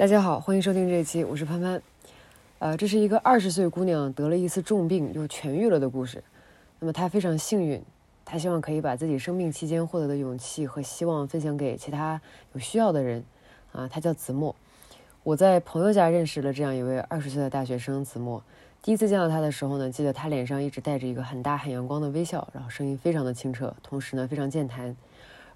大家好，欢迎收听这一期，我是潘潘。呃，这是一个二十岁姑娘得了一次重病又痊愈了的故事。那么她非常幸运，她希望可以把自己生病期间获得的勇气和希望分享给其他有需要的人。啊，她叫子墨。我在朋友家认识了这样一位二十岁的大学生子墨。第一次见到他的时候呢，记得他脸上一直带着一个很大很阳光的微笑，然后声音非常的清澈，同时呢非常健谈。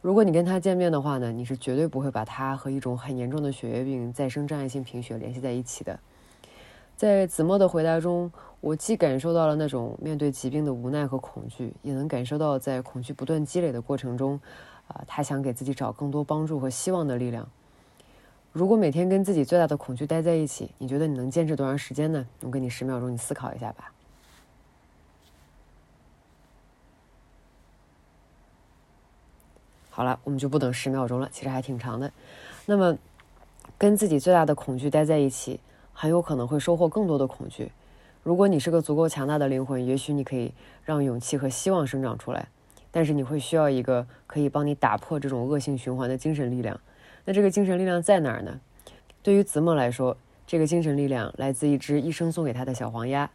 如果你跟他见面的话呢，你是绝对不会把他和一种很严重的血液病——再生障碍性贫血联系在一起的。在子墨的回答中，我既感受到了那种面对疾病的无奈和恐惧，也能感受到在恐惧不断积累的过程中，啊，他想给自己找更多帮助和希望的力量。如果每天跟自己最大的恐惧待在一起，你觉得你能坚持多长时间呢？我给你十秒钟，你思考一下吧。好了，我们就不等十秒钟了，其实还挺长的。那么，跟自己最大的恐惧待在一起，很有可能会收获更多的恐惧。如果你是个足够强大的灵魂，也许你可以让勇气和希望生长出来。但是你会需要一个可以帮你打破这种恶性循环的精神力量。那这个精神力量在哪儿呢？对于子墨来说，这个精神力量来自一只医生送给他的小黄鸭。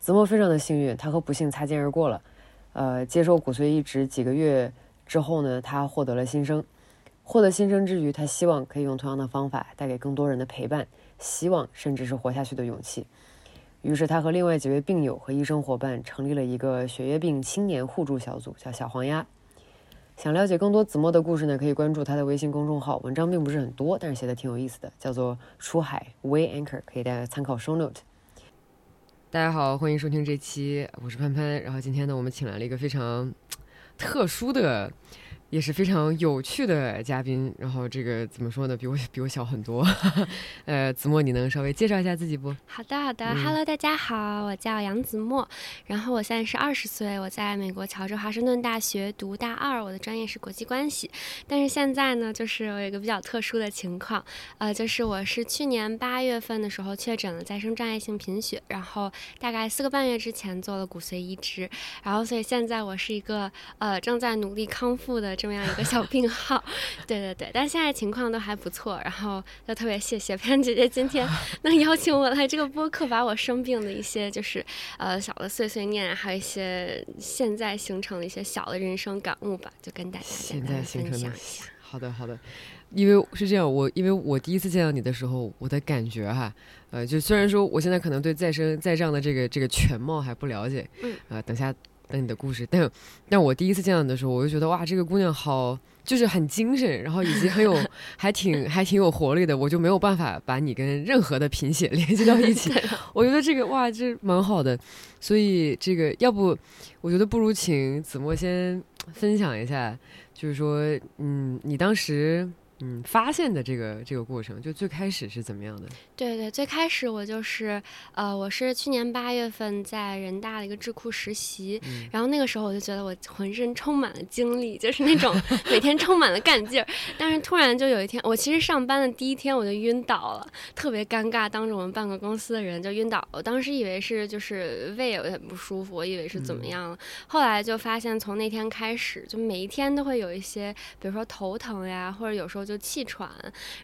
子墨非常的幸运，他和不幸擦肩而过了。呃，接受骨髓移植几个月。之后呢，他获得了新生。获得新生之余，他希望可以用同样的方法带给更多人的陪伴、希望，甚至是活下去的勇气。于是，他和另外几位病友和医生伙伴成立了一个血液病青年互助小组，叫“小黄鸭”。想了解更多子墨的故事呢，可以关注他的微信公众号，文章并不是很多，但是写的挺有意思的，叫做“出海 Way Anchor”，可以大家参考 show note。大家好，欢迎收听这期，我是潘潘。然后今天呢，我们请来了一个非常。特殊的。也是非常有趣的嘉宾，然后这个怎么说呢？比我比我小很多。呃，子墨，你能稍微介绍一下自己不？好的，好的。Hello，大家好，我叫杨子墨，然后我现在是二十岁，我在美国乔治华盛顿大学读大二，我的专业是国际关系。但是现在呢，就是我有一个比较特殊的情况，呃，就是我是去年八月份的时候确诊了再生障碍性贫血，然后大概四个半月之前做了骨髓移植，然后所以现在我是一个呃正在努力康复的。这么样一个小病号，对对对，但现在情况都还不错，然后就特别谢谢潘姐姐今天能邀请我来这个播客，把我生病的一些就是呃小的碎碎念，还有一些现在形成的一些小的人生感悟吧，就跟大家现在形成的。好的好的，因为是这样，我因为我第一次见到你的时候，我的感觉哈，呃，就虽然说我现在可能对再生再障的这个这个全貌还不了解，嗯，呃，等下。等你的故事，但但我第一次见到你的时候，我就觉得哇，这个姑娘好，就是很精神，然后以及很有，还挺还挺有活力的。我就没有办法把你跟任何的贫血 联系到一起。我觉得这个哇，这蛮好的。所以这个要不，我觉得不如请子墨先分享一下，就是说，嗯，你当时。嗯，发现的这个这个过程，就最开始是怎么样的？对对，最开始我就是，呃，我是去年八月份在人大的一个智库实习，然后那个时候我就觉得我浑身充满了精力，就是那种 每天充满了干劲儿。但是突然就有一天，我其实上班的第一天我就晕倒了，特别尴尬，当着我们半个公司的人就晕倒。我当时以为是就是胃有点不舒服，我以为是怎么样了，后来就发现从那天开始，就每一天都会有一些，比如说头疼呀，或者有时候。就气喘，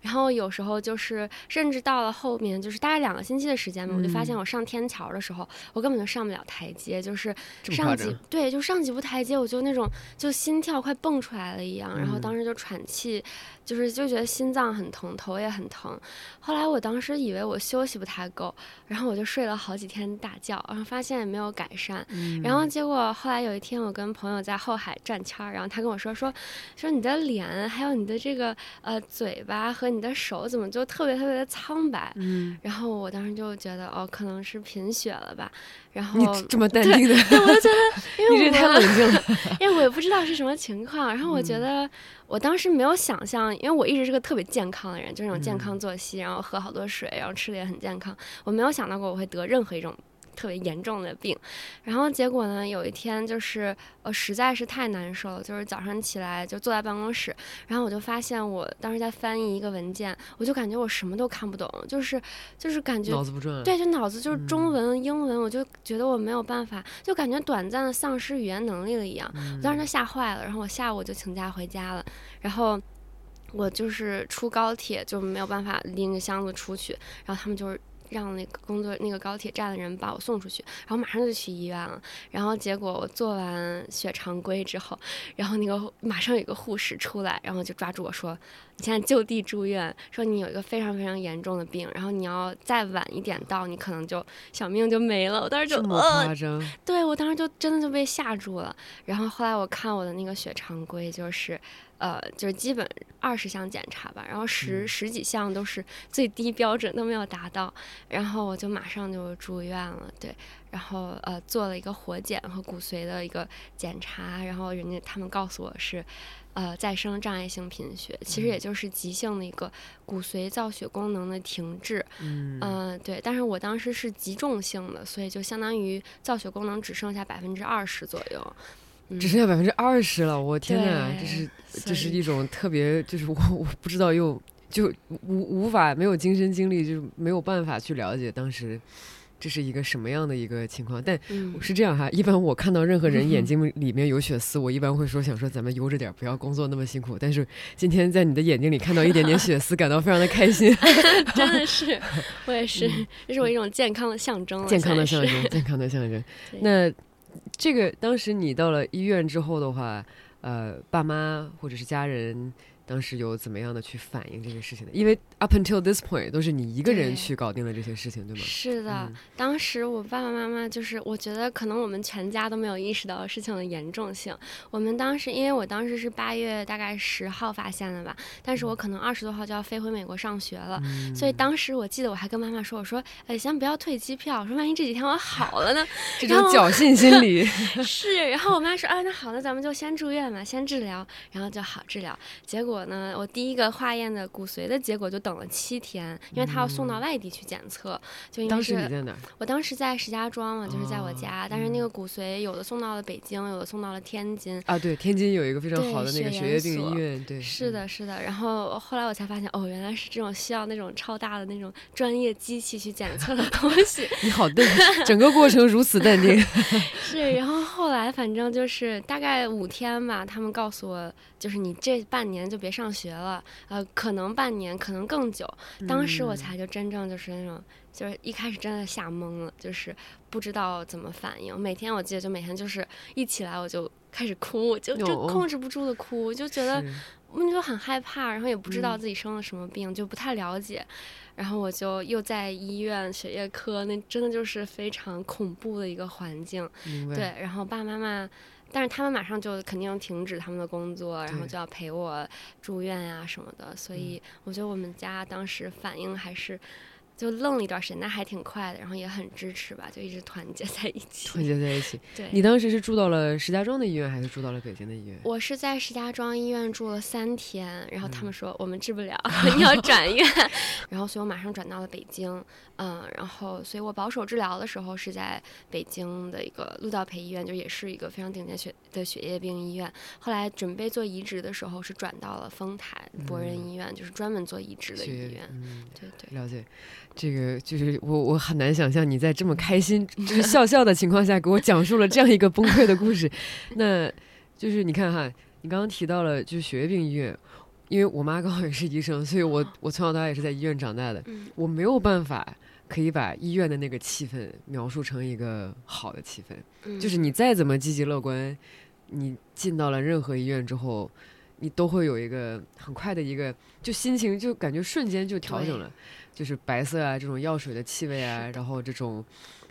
然后有时候就是，甚至到了后面，就是大概两个星期的时间吧，我就发现我上天桥的时候，我根本就上不了台阶，就是上几对，就上几步台阶，我就那种就心跳快蹦出来了一样，然后当时就喘气。就是就觉得心脏很疼，头也很疼。后来我当时以为我休息不太够，然后我就睡了好几天大觉，然后发现也没有改善。然后结果后来有一天，我跟朋友在后海转圈儿，然后他跟我说说说你的脸还有你的这个呃嘴巴和你的手怎么就特别特别的苍白？嗯。然后我当时就觉得哦，可能是贫血了吧。然后你这么淡定的，对，我就觉得，因为你太冷静了，因为我也不知道是什么情况。然后我觉得，我当时没有想象，因为我一直是个特别健康的人，就那种健康作息，然后喝好多水，然后吃的也很健康。我没有想到过我会得任何一种。特别严重的病，然后结果呢？有一天就是呃，实在是太难受了，就是早上起来就坐在办公室，然后我就发现我当时在翻译一个文件，我就感觉我什么都看不懂，就是就是感觉脑子不转，对，就脑子就是中文、英文，我就觉得我没有办法，就感觉短暂的丧失语言能力了一样，我当时就吓坏了，然后我下午就请假回家了，然后。我就是出高铁就没有办法拎着箱子出去，然后他们就是。让那个工作那个高铁站的人把我送出去，然后马上就去医院了。然后结果我做完血常规之后，然后那个马上有一个护士出来，然后就抓住我说：“你现在就地住院，说你有一个非常非常严重的病，然后你要再晚一点到，你可能就小命就没了。”我当时就呃，对我当时就真的就被吓住了。然后后来我看我的那个血常规就是。呃，就是基本二十项检查吧，然后十十几项都是最低标准都没有达到，然后我就马上就住院了，对，然后呃做了一个活检和骨髓的一个检查，然后人家他们告诉我是呃再生障碍性贫血，其实也就是急性的一个骨髓造血功能的停滞，嗯，对，但是我当时是极重性的，所以就相当于造血功能只剩下百分之二十左右。只剩下百分之二十了，我天哪！这是这是一种特别，就是我我不知道又就无无法没有亲身经历，就是没有办法去了解当时这是一个什么样的一个情况。但是这样哈，一般我看到任何人眼 睛里面有血丝，我一般会说想说咱们悠着点，不要工作那么辛苦。但是今天在你的眼睛里看到一点点血丝，感到非常的开心。真的是，我也是，这是我一种健康的象征，健康的象征，健康的象征。那。这个当时你到了医院之后的话，呃，爸妈或者是家人。当时有怎么样的去反映这个事情的？因为 up until this point 都是你一个人去搞定了这些事情，对吗？是的，当时我爸爸妈妈就是，我觉得可能我们全家都没有意识到事情的严重性。我们当时，因为我当时是八月大概十号发现的吧，但是我可能二十多号就要飞回美国上学了，所以当时我记得我还跟妈妈说，我说，哎，先不要退机票，我说万一这几天我好了呢？这种侥幸心理 是。然后我妈说，啊，那好，那咱们就先住院嘛，先治疗，然后就好治疗。结果。我呢，我第一个化验的骨髓的结果就等了七天，因为他要送到外地去检测。就因为是我当时在石家庄嘛，就是在我家，但是那个骨髓有的送到了北京，有的送到了天津。啊，对，天津有一个非常好的那个血液病医院，对，是的，是的。然后后来我才发现，哦，原来是这种需要那种超大的那种专业机器去检测的 东西。你好淡整个过程如此淡定。是，然后后来反正就是大概五天吧，他们告诉我，就是你这半年就。别上学了，呃，可能半年，可能更久。当时我才就真正就是那种，就是一开始真的吓懵了，就是不知道怎么反应。每天我记得就每天就是一起来我就开始哭，就就控制不住的哭，就觉得我就很害怕，然后也不知道自己生了什么病，就不太了解。然后我就又在医院血液科，那真的就是非常恐怖的一个环境。对，然后爸爸妈妈。但是他们马上就肯定停止他们的工作，然后就要陪我住院呀什么的，所以我觉得我们家当时反应还是。就愣了一段时间，那还挺快的，然后也很支持吧，就一直团结在一起。团结在一起。对。你当时是住到了石家庄的医院，还是住到了北京的医院？我是在石家庄医院住了三天，然后他们说我们治不了，你要转院，然后所以我马上转到了北京。嗯，然后所以我保守治疗的时候是在北京的一个陆道培医院，就也是一个非常顶尖血的血液病医院。后来准备做移植的时候是转到了丰台博仁医院，就是专门做移植的医院。嗯，对对。了解。这个就是我，我很难想象你在这么开心，就是笑笑的情况下给我讲述了这样一个崩溃的故事。那，就是你看哈，你刚刚提到了就是血液病医院，因为我妈刚好也是医生，所以我我从小到大也是在医院长大的。我没有办法可以把医院的那个气氛描述成一个好的气氛。就是你再怎么积极乐观，你进到了任何医院之后，你都会有一个很快的一个就心情就感觉瞬间就调整了。就是白色啊，这种药水的气味啊，然后这种，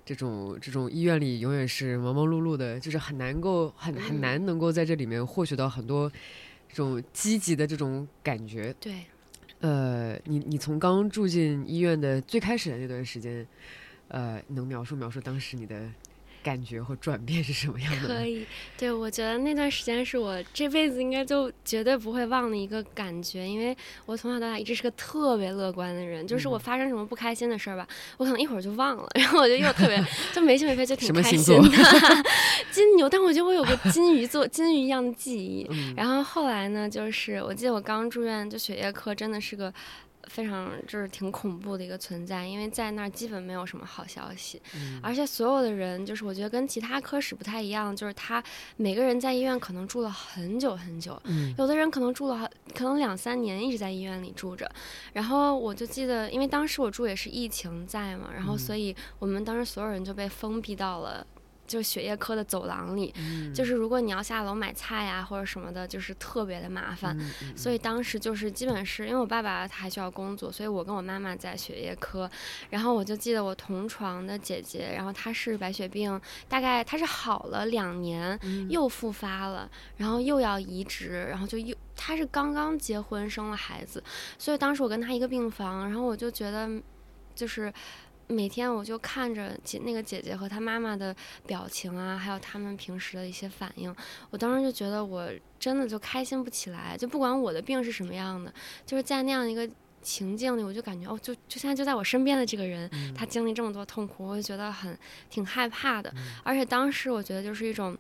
这种这种医院里永远是忙忙碌碌的，就是很难够很很难能够在这里面获取到很多这种积极的这种感觉。对，呃，你你从刚住进医院的最开始的那段时间，呃，能描述描述当时你的？感觉或转变是什么样的？可以，对我觉得那段时间是我这辈子应该就绝对不会忘的一个感觉，因为我从小到大一直是个特别乐观的人，就是我发生什么不开心的事儿吧，我可能一会儿就忘了，然后我就又特别 就没心没肺，就挺开心的。金牛，但我觉得我有个金鱼座金鱼一样的记忆。然后后来呢，就是我记得我刚住院，就血液科真的是个。非常就是挺恐怖的一个存在，因为在那儿基本没有什么好消息，嗯。而且所有的人就是我觉得跟其他科室不太一样，就是他每个人在医院可能住了很久很久，嗯。有的人可能住了好可能两三年一直在医院里住着，然后我就记得，因为当时我住也是疫情在嘛，然后所以我们当时所有人就被封闭到了。就是血液科的走廊里，就是如果你要下楼买菜呀或者什么的，就是特别的麻烦。嗯所以当时就是基本是因为我爸爸他还需要工作，所以我跟我妈妈在血液科，然后我就记得我同床的姐姐，然后她是白血病，大概她是好了两年，又复发了，然后又要移植，然后就又她是刚刚结婚生了孩子，所以当时我跟她一个病房，然后我就觉得就是。每天我就看着姐那个姐姐和她妈妈的表情啊，还有他们平时的一些反应，我当时就觉得我真的就开心不起来，就不管我的病是什么样的，就是在那样一个情境里，我就感觉哦，就就现在就在我身边的这个人，他经历这么多痛苦，我就觉得很挺害怕的。而且当时我觉得就是一种，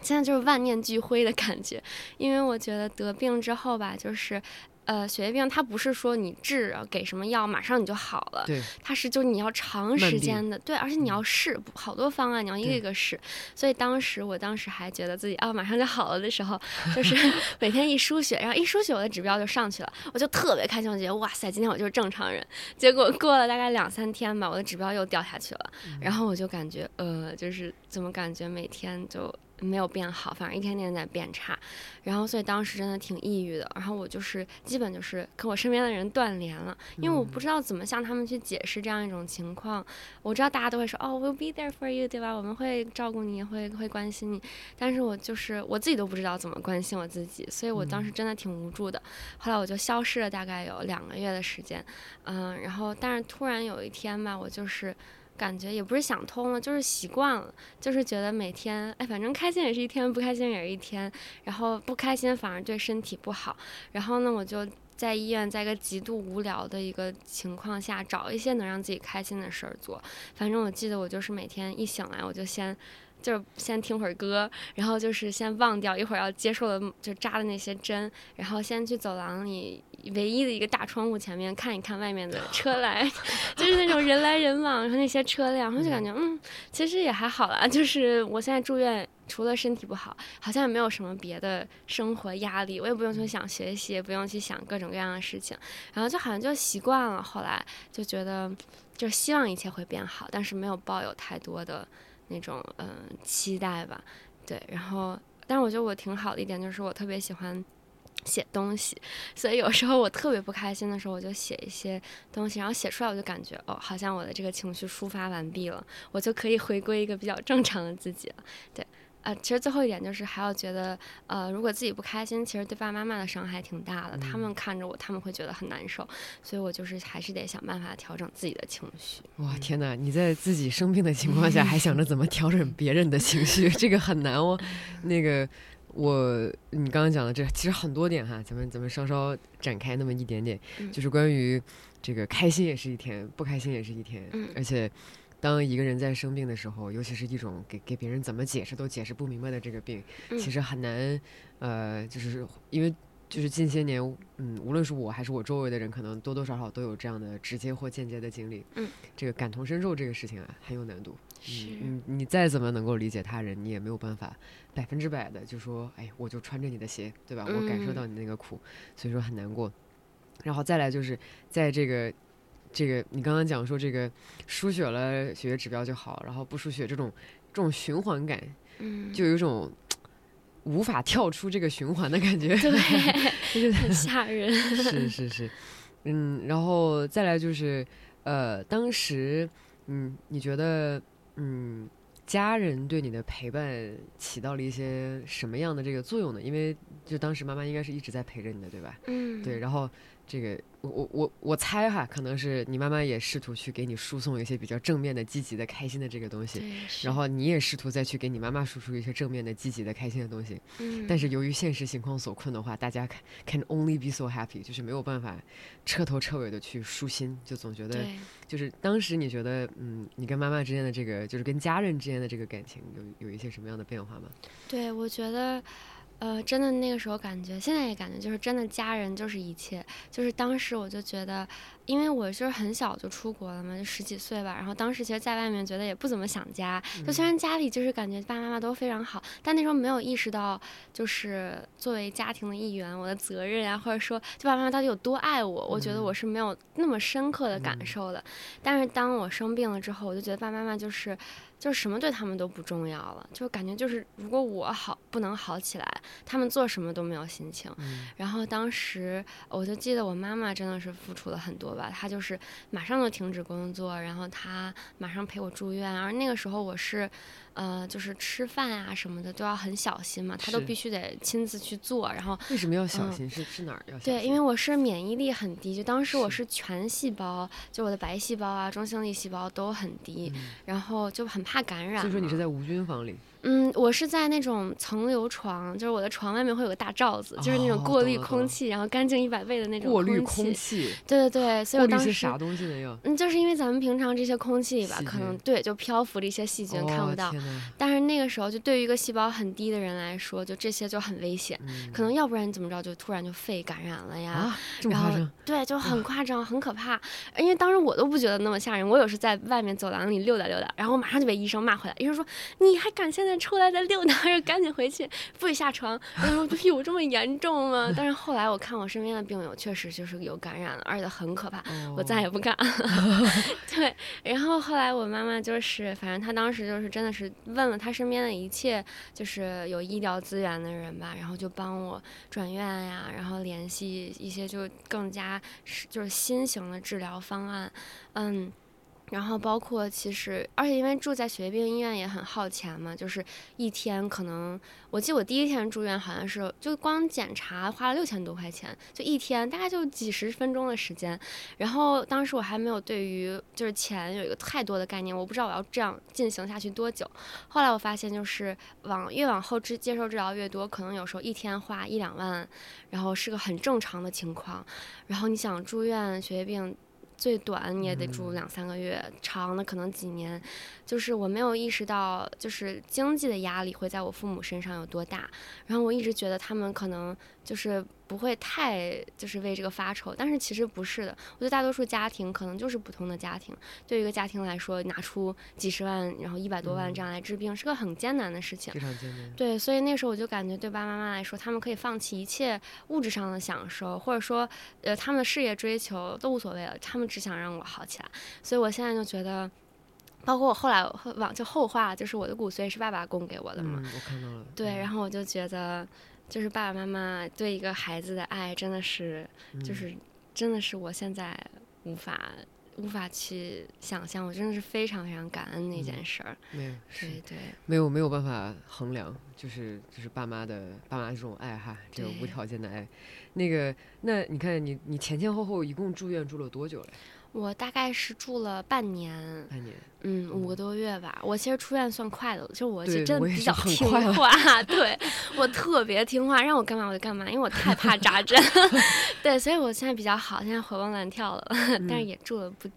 现在就是万念俱灰的感觉，因为我觉得得病之后吧，就是。呃，血液病它不是说你治给什么药马上你就好了，对，它是就是你要长时间的，对，而且你要试好多方案，你要一个一个试。所以当时我当时还觉得自己啊马上就好了的时候，就是 每天一输血，然后一输血我的指标就上去了，我就特别开心，我觉得哇塞，今天我就是正常人。结果过了大概两三天吧，我的指标又掉下去了，然后我就感觉呃，就是怎么感觉每天就。没有变好，反正一天天在变差，然后所以当时真的挺抑郁的，然后我就是基本就是跟我身边的人断联了，因为我不知道怎么向他们去解释这样一种情况。我知道大家都会说哦，we'll be there for you，对吧？我们会照顾你，会会关心你，但是我就是我自己都不知道怎么关心我自己，所以我当时真的挺无助的。后来我就消失了大概有两个月的时间，嗯，然后但是突然有一天吧，我就是。感觉也不是想通了，就是习惯了，就是觉得每天，哎，反正开心也是一天，不开心也是一天，然后不开心反而对身体不好，然后呢，我就在医院，在一个极度无聊的一个情况下，找一些能让自己开心的事儿做。反正我记得我就是每天一醒来，我就先。就是先听会儿歌，然后就是先忘掉一会儿要接受的就扎的那些针，然后先去走廊里唯一的一个大窗户前面看一看外面的车来，就是那种人来人往，然后那些车辆，然后就感觉嗯，其实也还好啦。就是我现在住院，除了身体不好，好像也没有什么别的生活压力，我也不用去想学习，也不用去想各种各样的事情，然后就好像就习惯了。后来就觉得，就希望一切会变好，但是没有抱有太多的。那种嗯期待吧，对，然后，但是我觉得我挺好的一点就是我特别喜欢写东西，所以有时候我特别不开心的时候，我就写一些东西，然后写出来我就感觉哦，好像我的这个情绪抒发完毕了，我就可以回归一个比较正常的自己了，对。呃，其实最后一点就是还要觉得，呃，如果自己不开心，其实对爸爸妈妈的伤害挺大的。他们看着我，他们会觉得很难受，所以我就是还是得想办法调整自己的情绪。哇，天哪！你在自己生病的情况下，还想着怎么 调整别人的情绪，这个很难哦。那个，我你刚刚讲的这其实很多点哈，咱们咱们稍稍展开那么一点点，就是关于这个开心也是一天，不开心也是一天，而且。当一个人在生病的时候，尤其是一种给给别人怎么解释都解释不明白的这个病，其实很难，呃，就是因为就是近些年，嗯，无论是我还是我周围的人，可能多多少少都有这样的直接或间接的经历。嗯，这个感同身受这个事情啊，很有难度。是，嗯，你再怎么能够理解他人，你也没有办法百分之百的就说，哎，我就穿着你的鞋，对吧？我感受到你那个苦，所以说很难过。然后再来就是在这个。这个你刚刚讲说这个输血了血液指标就好，然后不输血这种这种循环感，嗯，就有一种无法跳出这个循环的感觉，对，很吓人。是是是，嗯，然后再来就是呃，当时嗯，你觉得嗯，家人对你的陪伴起到了一些什么样的这个作用呢？因为就当时妈妈应该是一直在陪着你的，对吧？嗯，对，然后。这个我我我我猜哈，可能是你妈妈也试图去给你输送一些比较正面的、积极的、开心的这个东西，然后你也试图再去给你妈妈输出一些正面的、积极的、开心的东西。嗯。但是由于现实情况所困的话，大家 can only be so happy，就是没有办法彻头彻尾的去舒心，就总觉得就是当时你觉得嗯，你跟妈妈之间的这个，就是跟家人之间的这个感情有有一些什么样的变化吗？对，我觉得。呃，真的那个时候感觉，现在也感觉，就是真的家人就是一切。就是当时我就觉得，因为我就是很小就出国了嘛，就十几岁吧。然后当时其实在外面觉得也不怎么想家，就虽然家里就是感觉爸爸妈妈都非常好，但那时候没有意识到，就是作为家庭的一员，我的责任啊，或者说就爸爸妈妈到底有多爱我，我觉得我是没有那么深刻的感受的。但是当我生病了之后，我就觉得爸爸妈妈就是。就是什么对他们都不重要了，就感觉就是如果我好不能好起来，他们做什么都没有心情。然后当时我就记得我妈妈真的是付出了很多吧，她就是马上就停止工作，然后她马上陪我住院，而那个时候我是。呃，就是吃饭啊什么的都要很小心嘛，他都必须得亲自去做。然后为什么要小心？是是哪儿要？对，因为我是免疫力很低，就当时我是全细胞，就我的白细胞啊、中性粒细胞都很低，然后就很怕感染。所以说你是在无菌房里。嗯，我是在那种层流床，就是我的床外面会有个大罩子，就是那种过滤空气，然后干净一百倍的那种过滤空气。对对对，所以我当时啥东西没有？嗯，就是因为咱们平常这些空气里吧，可能对就漂浮着一些细菌看不到，但是那个时候就对于一个细胞很低的人来说，就这些就很危险，可能要不然你怎么着就突然就肺感染了呀？然后对，就很夸张，很可怕。因为当时我都不觉得那么吓人，我有时在外面走廊里溜达溜达，然后马上就被医生骂回来，医生说你还敢现在？出来再溜达，还是赶紧回去，不许下床。然后有这么严重吗？但是后来我看我身边的病友，确实就是有感染了，而且很可怕，我再也不敢。对，然后后来我妈妈就是，反正她当时就是真的是问了她身边的一切，就是有医疗资源的人吧，然后就帮我转院呀，然后联系一些就更加是就是新型的治疗方案，嗯。然后包括其实，而且因为住在血液病医院也很耗钱嘛，就是一天可能，我记得我第一天住院好像是就光检查花了六千多块钱，就一天大概就几十分钟的时间。然后当时我还没有对于就是钱有一个太多的概念，我不知道我要这样进行下去多久。后来我发现就是往越往后治接受治疗越多，可能有时候一天花一两万，然后是个很正常的情况。然后你想住院血液病。最短你也得住两三个月，长的可能几年。就是我没有意识到，就是经济的压力会在我父母身上有多大。然后我一直觉得他们可能就是不会太就是为这个发愁，但是其实不是的。我觉得大多数家庭可能就是普通的家庭，对于一个家庭来说，拿出几十万，然后一百多万这样来治病，是个很艰难的事情。非常艰难。对，所以那时候我就感觉，对爸爸妈妈来说，他们可以放弃一切物质上的享受，或者说，呃，他们的事业追求都无所谓了，他们只想让我好起来。所以我现在就觉得。包括我后来往就后话，就是我的骨髓是爸爸供给我的嘛。嗯，我看到了。对，然后我就觉得，就是爸爸妈妈对一个孩子的爱，真的是，就是真的是我现在无法无法去想象，我真的是非常非常感恩那件事儿。没有，对对，没有没有办法衡量，就是就是爸妈的爸妈这种爱哈，这种无条件的爱。那个，那你看你你前前后后一共住院住了多久嘞？我大概是住了半年，半年，嗯，五个多月吧。我其实出院算快的了，就我是真的比较听话，对我特别听话，让我干嘛我就干嘛，因为我太怕扎针 对，所以我现在比较好，现在活蹦乱跳了，但是也住了不。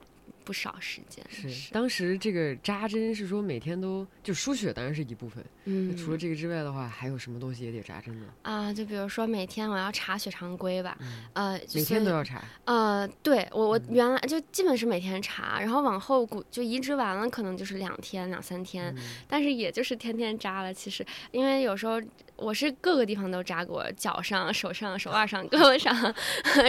不少时间是当时这个扎针是说每天都就输血当然是一部分，嗯，除了这个之外的话，还有什么东西也得扎针呢？啊，就比如说每天我要查血常规吧，呃，每天都要查。呃，对我我原来就基本是每天查，然后往后骨就移植完了可能就是两天两三天，但是也就是天天扎了。其实因为有时候。我是各个地方都扎过，脚上、手上、手腕上、胳膊上，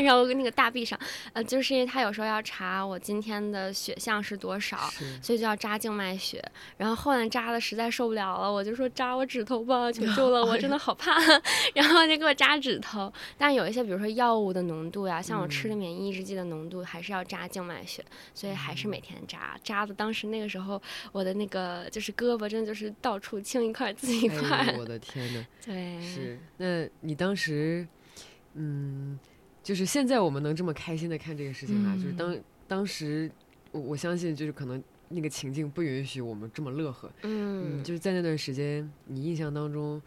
然后那个大臂上，呃，就是因为他有时候要查我今天的血象是多少，所以就要扎静脉血。然后后来扎的实在受不了了，我就说扎我指头吧，求求了，我真的好怕。然后就给我扎指头。但有一些，比如说药物的浓度呀，像我吃的免疫抑制剂的浓度，还是要扎静脉血，所以还是每天扎。扎的当时那个时候，我的那个就是胳膊，真的就是到处青一块紫一块。我的天呐。对，是。那你当时，嗯，就是现在我们能这么开心的看这个事情啊，就是当当时，我我相信就是可能那个情境不允许我们这么乐呵。嗯，就是在那段时间，你印象当中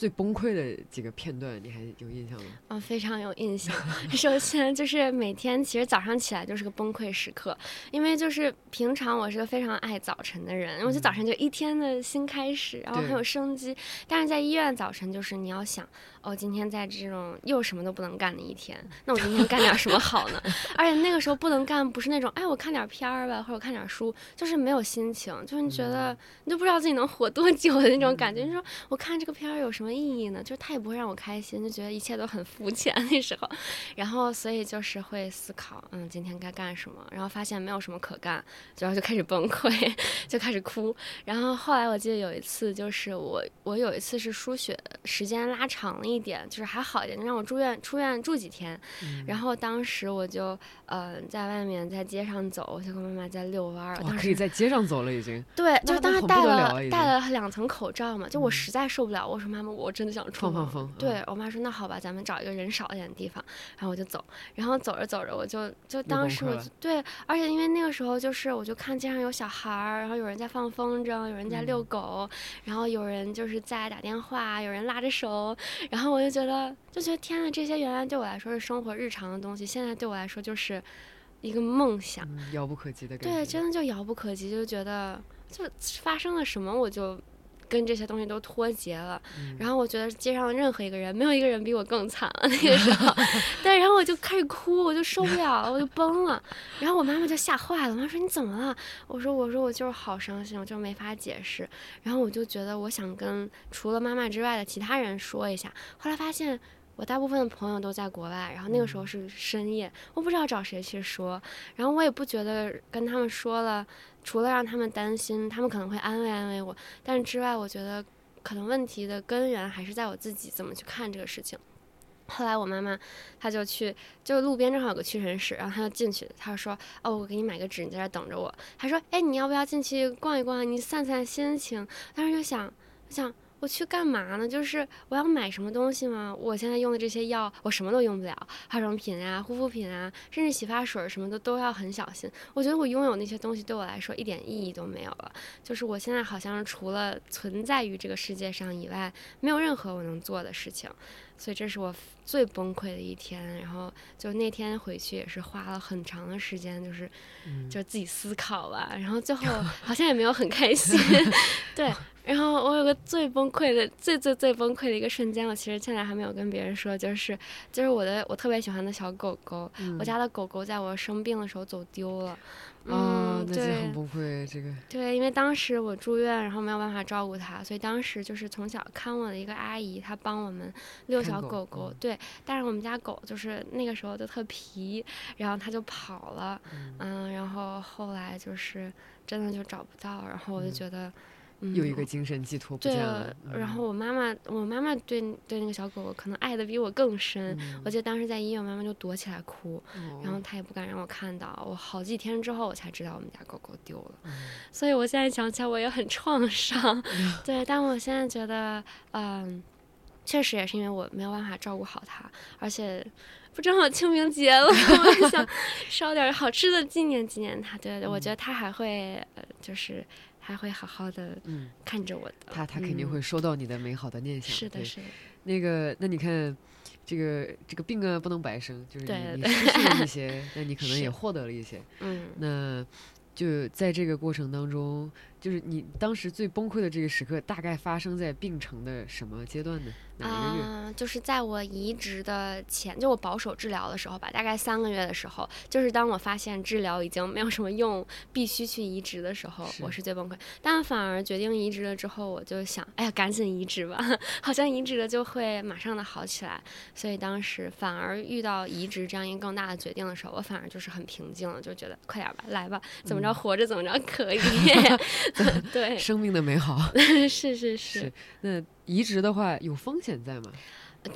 最崩溃的几个片段，你还有印象吗？啊，非常有印象。首先就是每天其实早上起来就是个崩溃时刻，因为就是平常我是个非常爱早晨的人，我觉得早晨就一天的新开始，然后很有生机。但是在医院早晨就是你要想。哦，今天在这种又什么都不能干的一天，那我今天干点什么好呢？而且那个时候不能干，不是那种哎，我看点片儿吧，或者看点书，就是没有心情，就是你觉得你都不知道自己能活多久的那种感觉。你说我看这个片儿有什么意义呢？就是它也不会让我开心，就觉得一切都很肤浅那时候。然后所以就是会思考，嗯，今天该干什么？然后发现没有什么可干，然后就开始崩溃，就开始哭。然后后来我记得有一次，就是我我有一次是输血时间拉长了。一点就是还好一点，让我住院出院住几天，然后当时我就呃在外面在街上走，我就跟妈妈在遛弯儿。可以在街上走了已经。对，就当时戴了戴了两层口罩嘛，就我实在受不了，我说妈妈，我真的想出放放风。对我妈说那好吧，咱们找一个人少一点的地方，然后我就走，然后走着走着我就就当时我对，而且因为那个时候就是我就看街上有小孩儿，然后有人在放风筝，有人在遛狗，然后有人就是在打电话，有人拉着手，然后。然后我就觉得，就觉得天啊，这些原来对我来说是生活日常的东西，现在对我来说就是一个梦想，遥不可及的感觉。对，真的就遥不可及，就觉得就发生了什么，我就。跟这些东西都脱节了，然后我觉得街上任何一个人，没有一个人比我更惨了那个时候。对，然后我就开始哭，我就受不了了，我就崩了。然后我妈妈就吓坏了，我妈说你怎么了？我说我说我就是好伤心，我就没法解释。然后我就觉得我想跟除了妈妈之外的其他人说一下。后来发现。我大部分的朋友都在国外，然后那个时候是深夜，我不知道找谁去说，然后我也不觉得跟他们说了，除了让他们担心，他们可能会安慰安慰我，但是之外，我觉得可能问题的根源还是在我自己怎么去看这个事情。后来我妈妈，她就去，就路边正好有个屈臣氏，然后她就进去，她说：“哦，我给你买个纸，你在这等着我。”她说：“哎，你要不要进去逛一逛，你散散心情？”当时就想，想。我去干嘛呢？就是我要买什么东西吗？我现在用的这些药，我什么都用不了，化妆品啊、护肤品啊，甚至洗发水什么的都要很小心。我觉得我拥有那些东西对我来说一点意义都没有了。就是我现在好像除了存在于这个世界上以外，没有任何我能做的事情。所以这是我最崩溃的一天。然后就那天回去也是花了很长的时间，就是就自己思考吧。然后最后 好像也没有很开心。对。然后我有个最崩溃的、最最最崩溃的一个瞬间，我其实现在还没有跟别人说，就是就是我的我特别喜欢的小狗狗，我家的狗狗在我生病的时候走丢了，嗯，那就很崩溃。这个对，因为当时我住院，然后没有办法照顾它，所以当时就是从小看我的一个阿姨，她帮我们遛小狗狗。对，但是我们家狗就是那个时候就特皮，然后它就跑了，嗯，然后后来就是真的就找不到，然后我就觉得。有一个精神寄托不见了。然后我妈妈，我妈妈对对那个小狗狗可能爱的比我更深。我记得当时在医院，妈妈就躲起来哭，然后她也不敢让我看到。我好几天之后，我才知道我们家狗狗丢了。所以我现在想起来，我也很创伤。对，但我现在觉得，嗯，确实也是因为我没有办法照顾好它，而且不正好清明节了，我也想 烧点好吃的纪念纪念它。对对，我觉得它还会，呃，就是。还会好好的看着我的，他他肯定会收到你的美好的念想。是的，是的。那个，那你看，这个这个病啊，不能白生，就是你 你失去了一些，那你可能也获得了一些。嗯，那就在这个过程当中。就是你当时最崩溃的这个时刻，大概发生在病程的什么阶段呢？哪个月？就是在我移植的前，就我保守治疗的时候吧，大概三个月的时候，就是当我发现治疗已经没有什么用，必须去移植的时候，我是最崩溃。但反而决定移植了之后，我就想，哎呀，赶紧移植吧，好像移植了就会马上的好起来。所以当时反而遇到移植这样一个更大的决定的时候，我反而就是很平静了，就觉得快点吧，来吧，怎么着活着怎么着可以。对，生命的美好 是是是。那移植的话有风险在吗？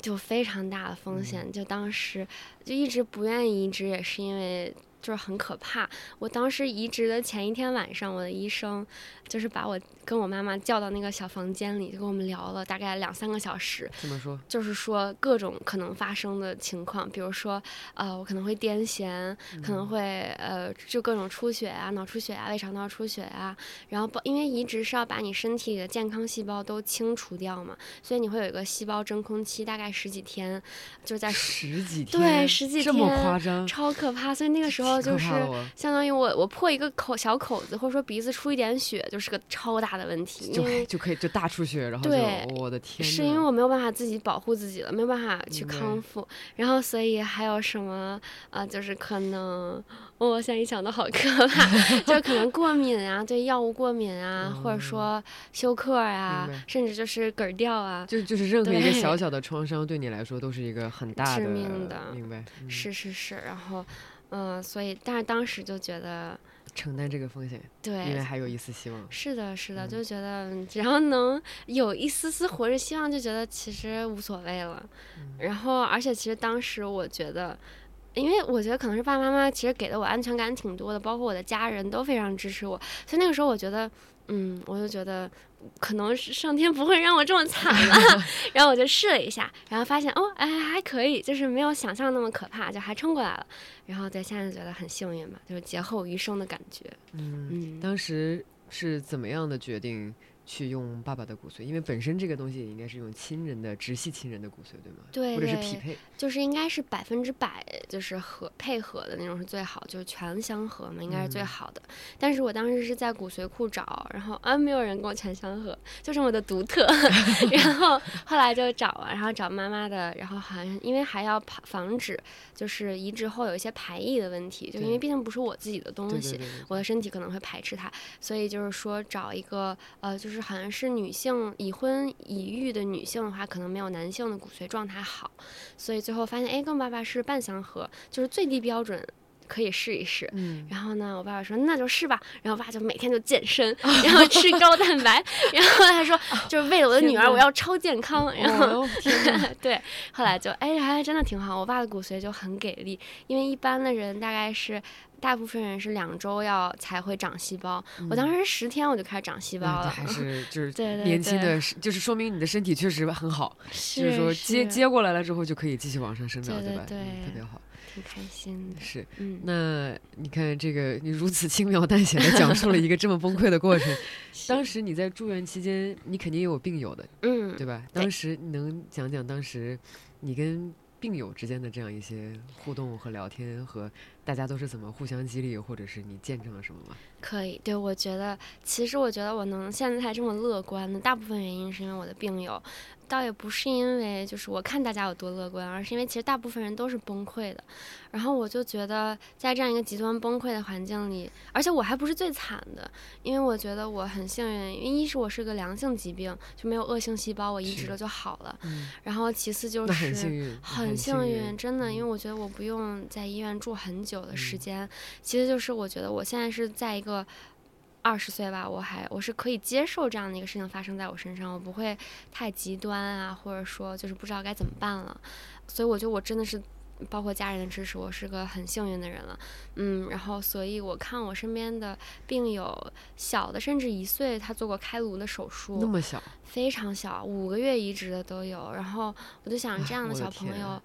就非常大的风险。就当时就一直不愿意移植，也是因为就是很可怕。我当时移植的前一天晚上，我的医生就是把我跟我妈妈叫到那个小房间里，就跟我们聊了大概两三个小时。怎么说？就是说各种可能发生的情况，比如说，呃，我可能会癫痫，可能会呃，就各种出血啊，脑出血啊，胃肠道出血啊。然后，因为移植是要把你身体里的健康细胞都清除掉嘛，所以你会有一个细胞真空期，大概十几天，就在十几天，对，十几天，这么夸张，超可怕。所以那个时候就是相当于我我破一个口小口子，或者说鼻子出一点血，就是个超大的问题，就就可以就大出血，然后对，我的天，是因为我没有办法自己保护自己了，没有办法去康复，然后所以还有什么啊，就是可能。我现在一想都好可怕，就可能过敏啊，对药物过敏啊，或者说休克啊，甚至就是嗝掉啊，就就是任何一个小 小的创伤，对你来说都是一个很大的致命的，明白？是是是，然后，嗯，所以，但是当时就觉得承担这个风险，对，因为还有一丝希望。是的，是的，就觉得只要能有一丝丝活着希望，就觉得其实无所谓了。然后，而且其实当时我觉得。因为我觉得可能是爸爸妈妈其实给的我安全感挺多的，包括我的家人都非常支持我，所以那个时候我觉得，嗯，我就觉得可能是上天不会让我这么惨了，然后我就试了一下，然后发现哦，哎还可以，就是没有想象那么可怕，就还撑过来了，然后对现在觉得很幸运吧，就是劫后余生的感觉。嗯，当时是怎么样的决定？去用爸爸的骨髓，因为本身这个东西也应该是用亲人的直系亲人的骨髓，对吗？对，或者是匹配，就是应该是百分之百就是合配合的那种是最好，就是全相合嘛，应该是最好的。但是我当时是在骨髓库找，然后啊，没有人跟我全相合，就是我的独特。然后后来就找啊，然后找妈妈的，然后好像因为还要防防止就是移植后有一些排异的问题，就因为毕竟不是我自己的东西，我的身体可能会排斥它，所以就是说找一个呃，就是。就是好像是女性已婚已育的女性的话，可能没有男性的骨髓状态好，所以最后发现，哎，跟爸爸是半相合，就是最低标准可以试一试。嗯，然后呢，我爸爸说那就试吧，然后爸就每天就健身，然后吃高蛋白，然后他说就是为了我的女儿，我要超健康。然后 对，后来就哎还真的挺好，我爸的骨髓就很给力，因为一般的人大概是。大部分人是两周要才会长细胞，我当时十天我就开始长细胞了，还是 就是年轻的，就是说明你的身体确实很好，就是说接接过来了之后就可以继续往上生长，对吧？对，特别好，挺开心的。是，那你看这个，你如此轻描淡写的讲述了一个这么崩溃的过程，当时你在住院期间，你肯定也有病友的，嗯，对吧？当时你能讲讲当时你跟病友之间的这样一些互动和聊天和。大家都是怎么互相激励，或者是你见证了什么吗？可以，对我觉得，其实我觉得我能现在这么乐观的大部分原因是因为我的病友，倒也不是因为就是我看大家有多乐观，而是因为其实大部分人都是崩溃的。然后我就觉得在这样一个极端崩溃的环境里，而且我还不是最惨的，因为我觉得我很幸运，因为一是我是个良性疾病，就没有恶性细胞，我移植了就好了。嗯。然后其次就是很幸运，很幸运，真的，因为我觉得我不用在医院住很久。久的时间，其实就是我觉得我现在是在一个二十岁吧，我还我是可以接受这样的一个事情发生在我身上，我不会太极端啊，或者说就是不知道该怎么办了。所以我觉得我真的是包括家人的支持，我是个很幸运的人了。嗯，然后所以我看我身边的病友，小的甚至一岁，他做过开颅的手术，那么小，非常小，五个月移植的都有。然后我就想，这样的小朋友。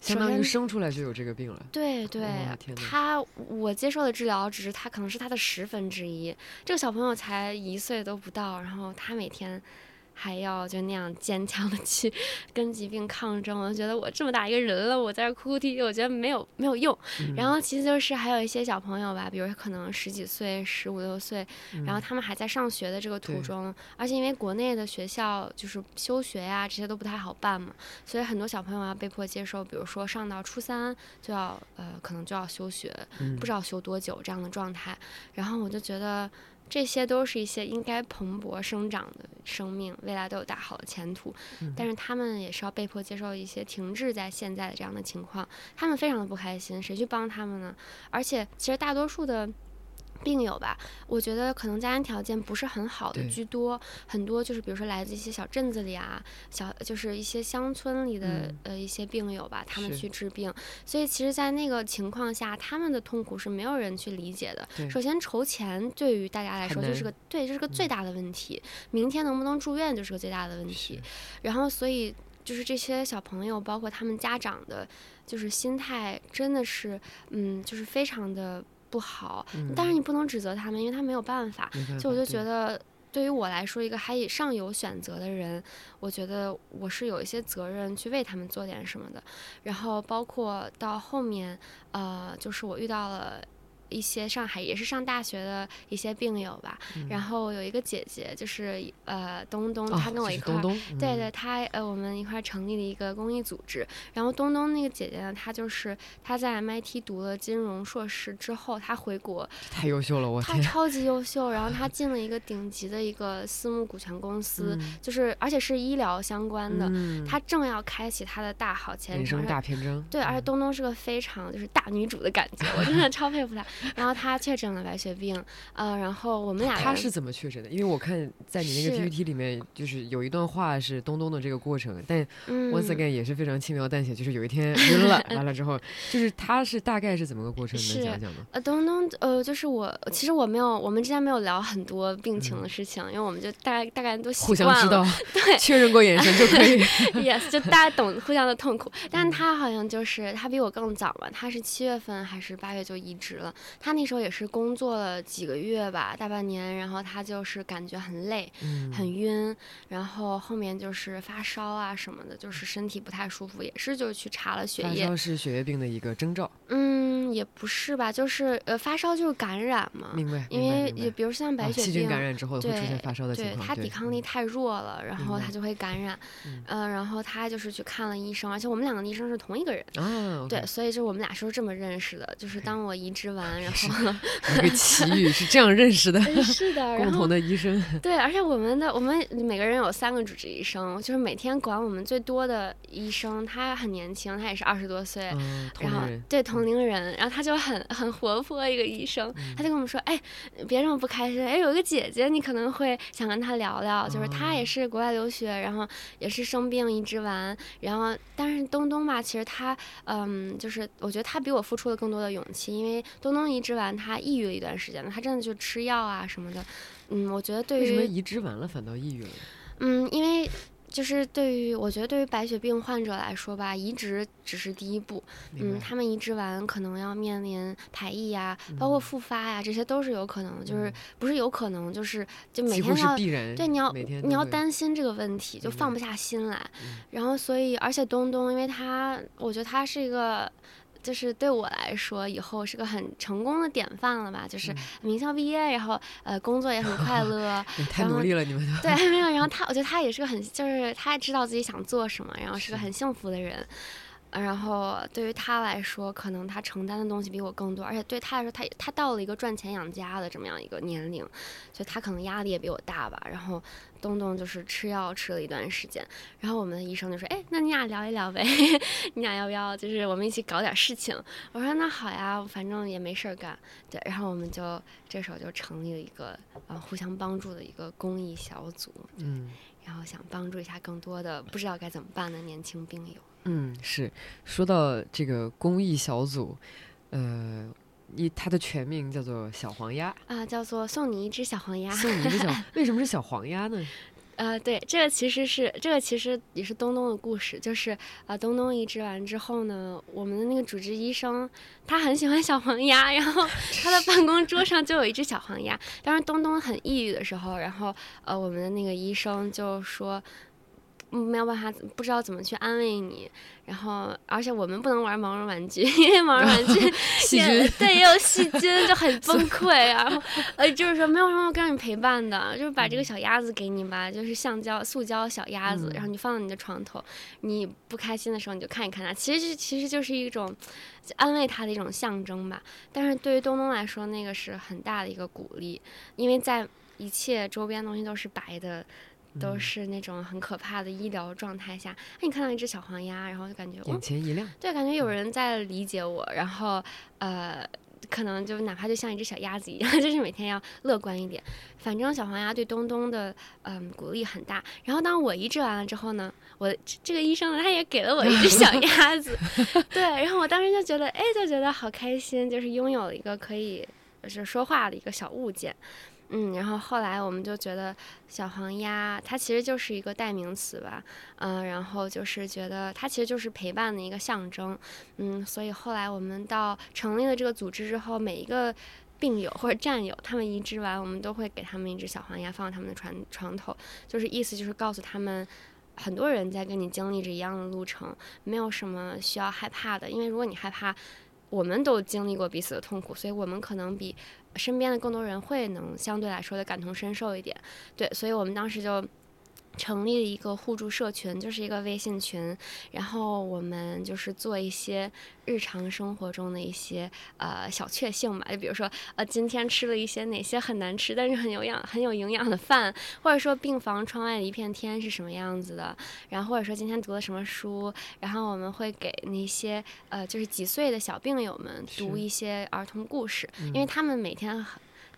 相当于生出来就有这个病了。对对，他我接受的治疗只是他可能是他的十分之一。这个小朋友才一岁都不到，然后他每天。还要就那样坚强的去 跟疾病抗争，我就觉得我这么大一个人了，我在这哭哭啼啼，我觉得没有没有用。然后其实就是还有一些小朋友吧，比如可能十几岁、十五六岁，然后他们还在上学的这个途中，而且因为国内的学校就是休学呀，这些都不太好办嘛，所以很多小朋友要被迫接受，比如说上到初三就要呃可能就要休学，不知道休多久这样的状态。然后我就觉得。这些都是一些应该蓬勃生长的生命，未来都有大好的前途。但是他们也是要被迫接受一些停滞在现在的这样的情况，他们非常的不开心，谁去帮他们呢？而且，其实大多数的病友吧，我觉得可能家庭条件不是很好的居多，很多就是比如说来自一些小镇子里啊，小就是一些乡村里的、嗯呃一些病友吧，他们去治病，所以其实，在那个情况下，他们的痛苦是没有人去理解的。首先筹钱对于大家来说就是个对，这是个最嗯大的问题，明天能不能住院就是个最大的问题。然后所以就是这些小朋友，包括他们家长的，就是心态真的是，嗯，就是非常的不好。嗯但是你不能指责他们，因为他没有办法。就我就觉得，对于我来说，一个还尚有选择的人，我觉得我是有一些责任去为他们做点什么的。然后包括到后面，呃，就是我遇到了。一些上海也是上大学的一些病友吧，然后有一个姐姐，就是呃东东，她跟我一块儿，东东，嗯对对，她呃，我们一块儿成立了一个公益组织。然后东东那个姐姐呢，她就是她在 MIT 读了金融硕士之后，她回国，太优秀了，我，她超级优秀。然后她 进了一个顶级的一个私募股权公司，嗯就是而且是医疗相关的。嗯她正要开启她的大好前人生程。大篇章，对，而且嗯东东是个非常就是大女主的感觉，我真的 超佩服她。然后他确诊了白血病，呃，然后我们俩他是怎么确诊的？因为我看在你那个 PPT 里面，就是有一段话是东东的这个过程，但嗯 once again 也是非常轻描淡写，就是有一天晕了，完了之后，就是他是大概是怎么个过程？是能讲讲吗？呃，东东，呃，就是我，其实我没有，我们之间没有聊很多病情的事情，因为我们就大概大概都习嗯互相知道，对确认过眼神就可以。yes，就大家懂互相的痛苦。但他好像就是他比我更早嘛，他是七月份还是八月就移植了，他那时候也是工作了几个月吧，大半年，然后他就是感觉很累，嗯。很晕，然后后面就是发烧啊什么的，就是身体不太舒服，也是就去查了血液，发烧是血液病的一个征兆，嗯，也不是吧，就是呃发烧就是感染嘛，明白？因为也比如像白啊血病，细菌感染之后会出现对发烧的情对况，他抵抗力太弱了，然后他就会感染，嗯。呃，然后他就是去看了医生，而且我们两个医生是同一个人，啊，对，所以就我们俩是这么认识的，就是当我移植完，然后一个奇遇是这样认识的，是的，共同的医生，对，而且我们的我们每个人有三个主治医生，就是每天管我们最多的医生，他很年轻，他也是二十多岁，嗯，然后，对同龄人，然后他就很很活泼一个医生，他就跟我们说，哎，别这么不开心，哎，有一个姐姐，你可能会想跟她聊聊，就是她也是国外留学，然后也是生病一直完，然后但是东东吧，其实他，嗯，就是我觉得他比我付出了更多的勇气，因为东东移植完他抑郁了一段时间，他真的就吃药啊什么的，嗯，我觉得对于，为什么移植完了反倒抑郁了？嗯，因为。就是对于我觉得对于白血病患者来说吧，移植只是第一步，嗯，他们移植完可能要面临排异呀，包括复发呀，这些都是有可能的，就是不是有可能，就是就每天要，对你要你要担心这个问题，就放不下心来嗯。然后所以而且东东，因为他我觉得他是一个。就是对我来说，以后是个很成功的典范了吧？就是名校毕业，然后呃工作也很快乐，哎太努力了，你们都 对，没有。然后 他，我觉得他也是个很，就是他知道自己想做什么，然后是个很幸福的人。呃然后对于他来说，可能他承担的东西比我更多，而且对他来说，他他到了一个赚钱养家的这么样一个年龄，所以他可能压力也比我大吧。然后东东就是吃药吃了一段时间，然后我们的医生就说：“哎，那你俩聊一聊呗，你俩要不要就是我们一起搞点事情？”我说：“那好呀，反正也没事儿干。”对，然后我们就这时候就成立了一个呃互相帮助的一个公益小组。嗯。然后想帮助一下更多的不知道该怎么办的年轻病友。嗯，是说到这个公益小组，呃，一它的全名叫做小黄鸭，啊，叫做送你一只小黄鸭。送你一只小，为什么是小黄鸭呢？呃，对，这个其实是这个其实也是东东的故事，就是啊，东东移植完之后呢，我们的那个主治医生他很喜欢小黄鸭，然后他的办公桌上就有一只小黄鸭。当时东东很抑郁的时候，然后呃，我们的那个医生就说。嗯没有办法，不知道怎么去安慰你。然后，而且我们不能玩毛绒玩具，因为毛绒玩具 细也菌对也有细菌，就很崩溃。然后，呃，就是说没有什么让你陪伴的，就是把这个小鸭子给你吧，就是橡胶、塑胶小鸭子，嗯然后你放到你的床头，你不开心的时候你就看一看它。其实其实就是一种安慰它的一种象征吧。但是对于东东来说，那个是很大的一个鼓励，因为在一切周边东西都是白的。都嗯是那种很可怕的医疗状态下，哎，你看到一只小黄鸭，然后就感觉，哦眼，前一亮，对，感觉有人在理解我，然后呃，可能就哪怕就像一只小鸭子一样，就是每天要乐观一点。反正小黄鸭对东东的嗯鼓励很大。然后当我移植完了之后呢，我这个医生呢他也给了我一只小 鸭子，对，然后我当时就觉得哎就觉得好开心，就是拥有了一个可以就是说话的一个小物件。嗯，然后后来我们就觉得小黄鸭它其实就是一个代名词吧，嗯，然后就是觉得它其实就是陪伴的一个象征，嗯，所以后来我们到成立了这个组织之后，每一个病友或者战友，他们移植完，我们都会给他们一只小黄鸭放他们的床床头，就是意思就是告诉他们，很多人在跟你经历着一样的路程，没有什么需要害怕的，因为如果你害怕，我们都经历过彼此的痛苦，所以我们可能比。身边的更多人会能相对来说的感同身受一点，对，所以我们当时就成立了一个互助社群，就是一个微信群，然后我们就是做一些。日常生活中的一些呃小确幸吧，就比如说呃今天吃了一些哪些很难吃但是很有养很有营养的饭，或者说病房窗外的一片天是什么样子的，然后或者说今天读了什么书，然后我们会给那些呃就是几岁的小病友们读一些儿童故事，因为他们每天。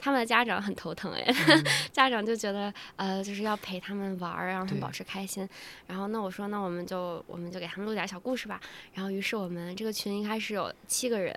他们的家长很头疼哎，家长就觉得呃就是要陪他们玩儿，让他们保持开心。然后那我说那我们就我们就给他们录点小故事吧。然后于是我们这个群一开始有七个人，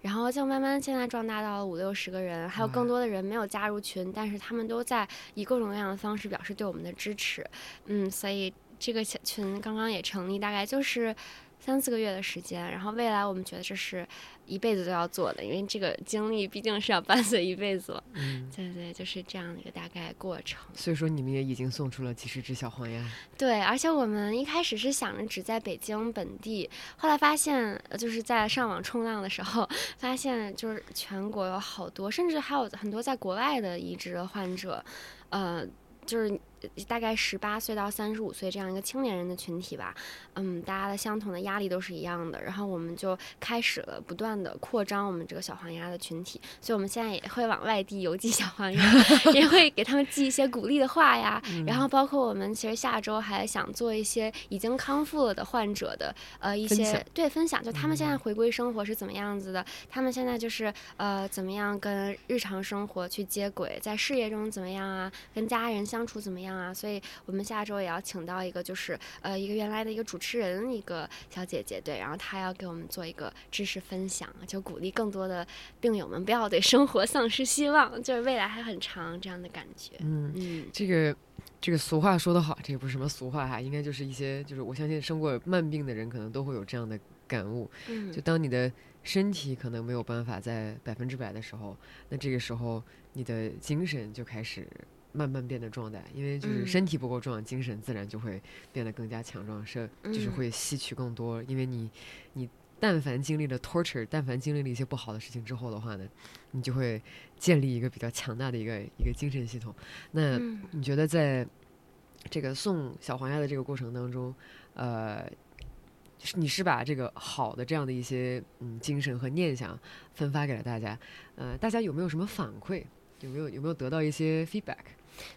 然后就慢慢现在壮大到了五六十个人，还有更多的人没有加入群，但是他们都在以各种各样的方式表示对我们的支持。嗯，所以这个小群刚刚也成立，大概就是。三四个月的时间，然后未来我们觉得这是一辈子都要做的，因为这个经历毕竟是要伴随一辈子。嗯，对对，就是这样的一个大概过程。所以说你们也已经送出了几十只小黄鸭。对，而且我们一开始是想着只在北京本地，后来发现就是在上网冲浪的时候，发现就是全国有好多，甚至还有很多在国外的移植的患者，呃，就是。大概十八岁到三十五岁这样一个青年人的群体吧，嗯，大家的相同的压力都是一样的，然后我们就开始了不断的扩张我们这个小黄鸭的群体，所以我们现在也会往外地邮寄小黄鸭，也会给他们寄一些鼓励的话呀，然后包括我们其实下周还想做一些已经康复了的患者的呃一些对分享，就他们现在回归生活是怎么样子的，他们现在就是呃怎么样跟日常生活去接轨，在事业中怎么样啊，跟家人相处怎么样。啊，所以我们下周也要请到一个，就是呃，一个原来的一个主持人，一个小姐姐，对，然后她要给我们做一个知识分享，就鼓励更多的病友们不要对生活 丧失希望，就是未来还很长这样的感觉。嗯嗯，这个这个俗话说得好，这个不是什么俗话哈，应该就是一些，就是我相信生过慢病的人可能都会有这样的感悟。嗯，就当你的身体可能没有办法在百分之百的时候，那这个时候你的精神就开始。慢慢变得壮大，因为就是身体不够壮，精神自然就会变得更加强壮，是就是会吸取更多。因为你，你但凡经历了 torture，但凡经历了一些不好的事情之后的话呢，你就会建立一个比较强大的一个一个精神系统。那你觉得在这个送小黄鸭的这个过程当中，呃，你是把这个好的这样的一些嗯精神和念想分发给了大家，呃，大家有没有什么反馈？有没有有没有得到一些 feedback？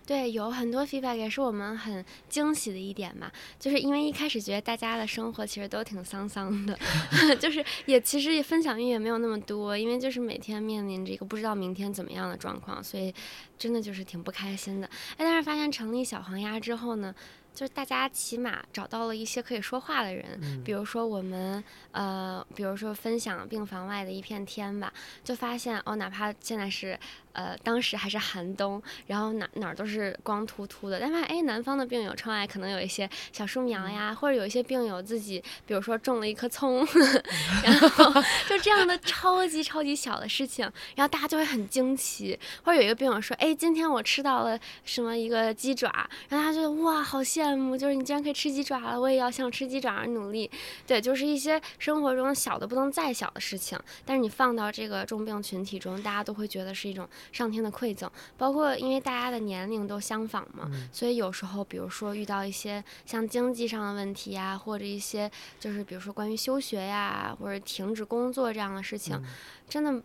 对，有很多 feedback 也是我们很惊喜的一点嘛，就是因为一开始觉得大家的生活其实都挺丧丧的，就是也其实也分享欲也没有那么多，因为就是每天面临着一个不知道明天怎么样的状况，所以真的就是挺不开心的。哎，但是发现成立小黄鸭之后呢？就是大家起码找到了一些可以说话的人，比如说我们呃，比如说分享病房外的一片天吧，就发现哦，哪怕现在是呃，当时还是寒冬，然后哪哪儿都是光秃秃的，但发现哎，南方的病友窗外可能有一些小树苗呀，或者有一些病友自己，比如说种了一棵葱，然后 就这样的超级超级小的事情，然后大家就会很惊奇，或者有一个病友说，哎，今天我吃到了什么一个鸡爪，然后他觉得哇，好羡。羡慕就是你竟然可以吃鸡爪了，我也要像吃鸡爪而努力。对，就是一些生活中小的不能再小的事情，但是你放到这个重病群体中，大家都会觉得是一种上天的馈赠。包括因为大家的年龄都相仿嘛，所以有时候比如说遇到一些像经济上的问题呀，或者一些就是比如说关于休学呀，或者停止工作这样的事情，真的。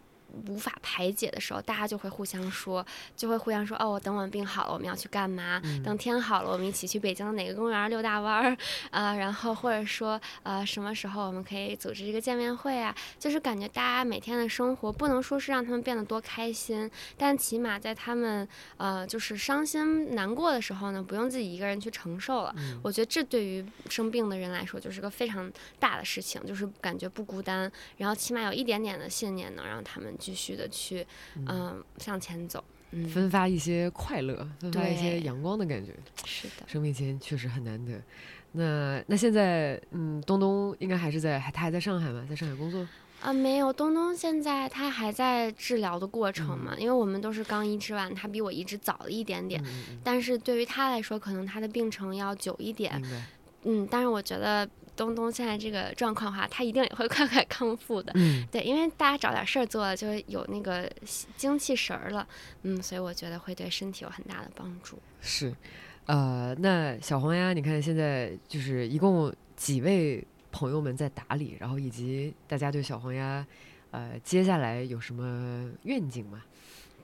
无法排解的时候，大家就会互相说，就会互相说，哦，等我们病好了，我们要去干嘛？等天好了，我们一起去北京的哪个公园溜大弯儿啊？然后或者说，呃，什么时候我们可以组织一个见面会啊？就是感觉大家每天的生活，不能说是让他们变得多开心，但起码在他们呃就是伤心难过的时候呢，不用自己一个人去承受了。我觉得这对于生病的人来说，就是个非常大的事情，就是感觉不孤单，然后起码有一点点的信念，能让他们。继续的去，嗯，向前走，分发一些快乐，分发一些阳光的感觉。是的，生命前确实很难得。那那现在，嗯，东东应该还是在，还他还在上海吗？在上海工作？啊，没有，东东现在他还在治疗的过程嘛，因为我们都是刚移植完，他比我移植早了一点点，但是对于他来说，可能他的病程要久一点。嗯，但是我觉得。东东现在这个状况的话，他一定也会 快快康复的。嗯，对，因为大家找点事儿做了，就有那个精气神儿了。嗯，所以我觉得会对身体有很大的帮助。是，呃，那小黄鸭，你看现在就是一共几位朋友们在打理，然后以及大家对小黄鸭，呃，接下来有什么愿景吗？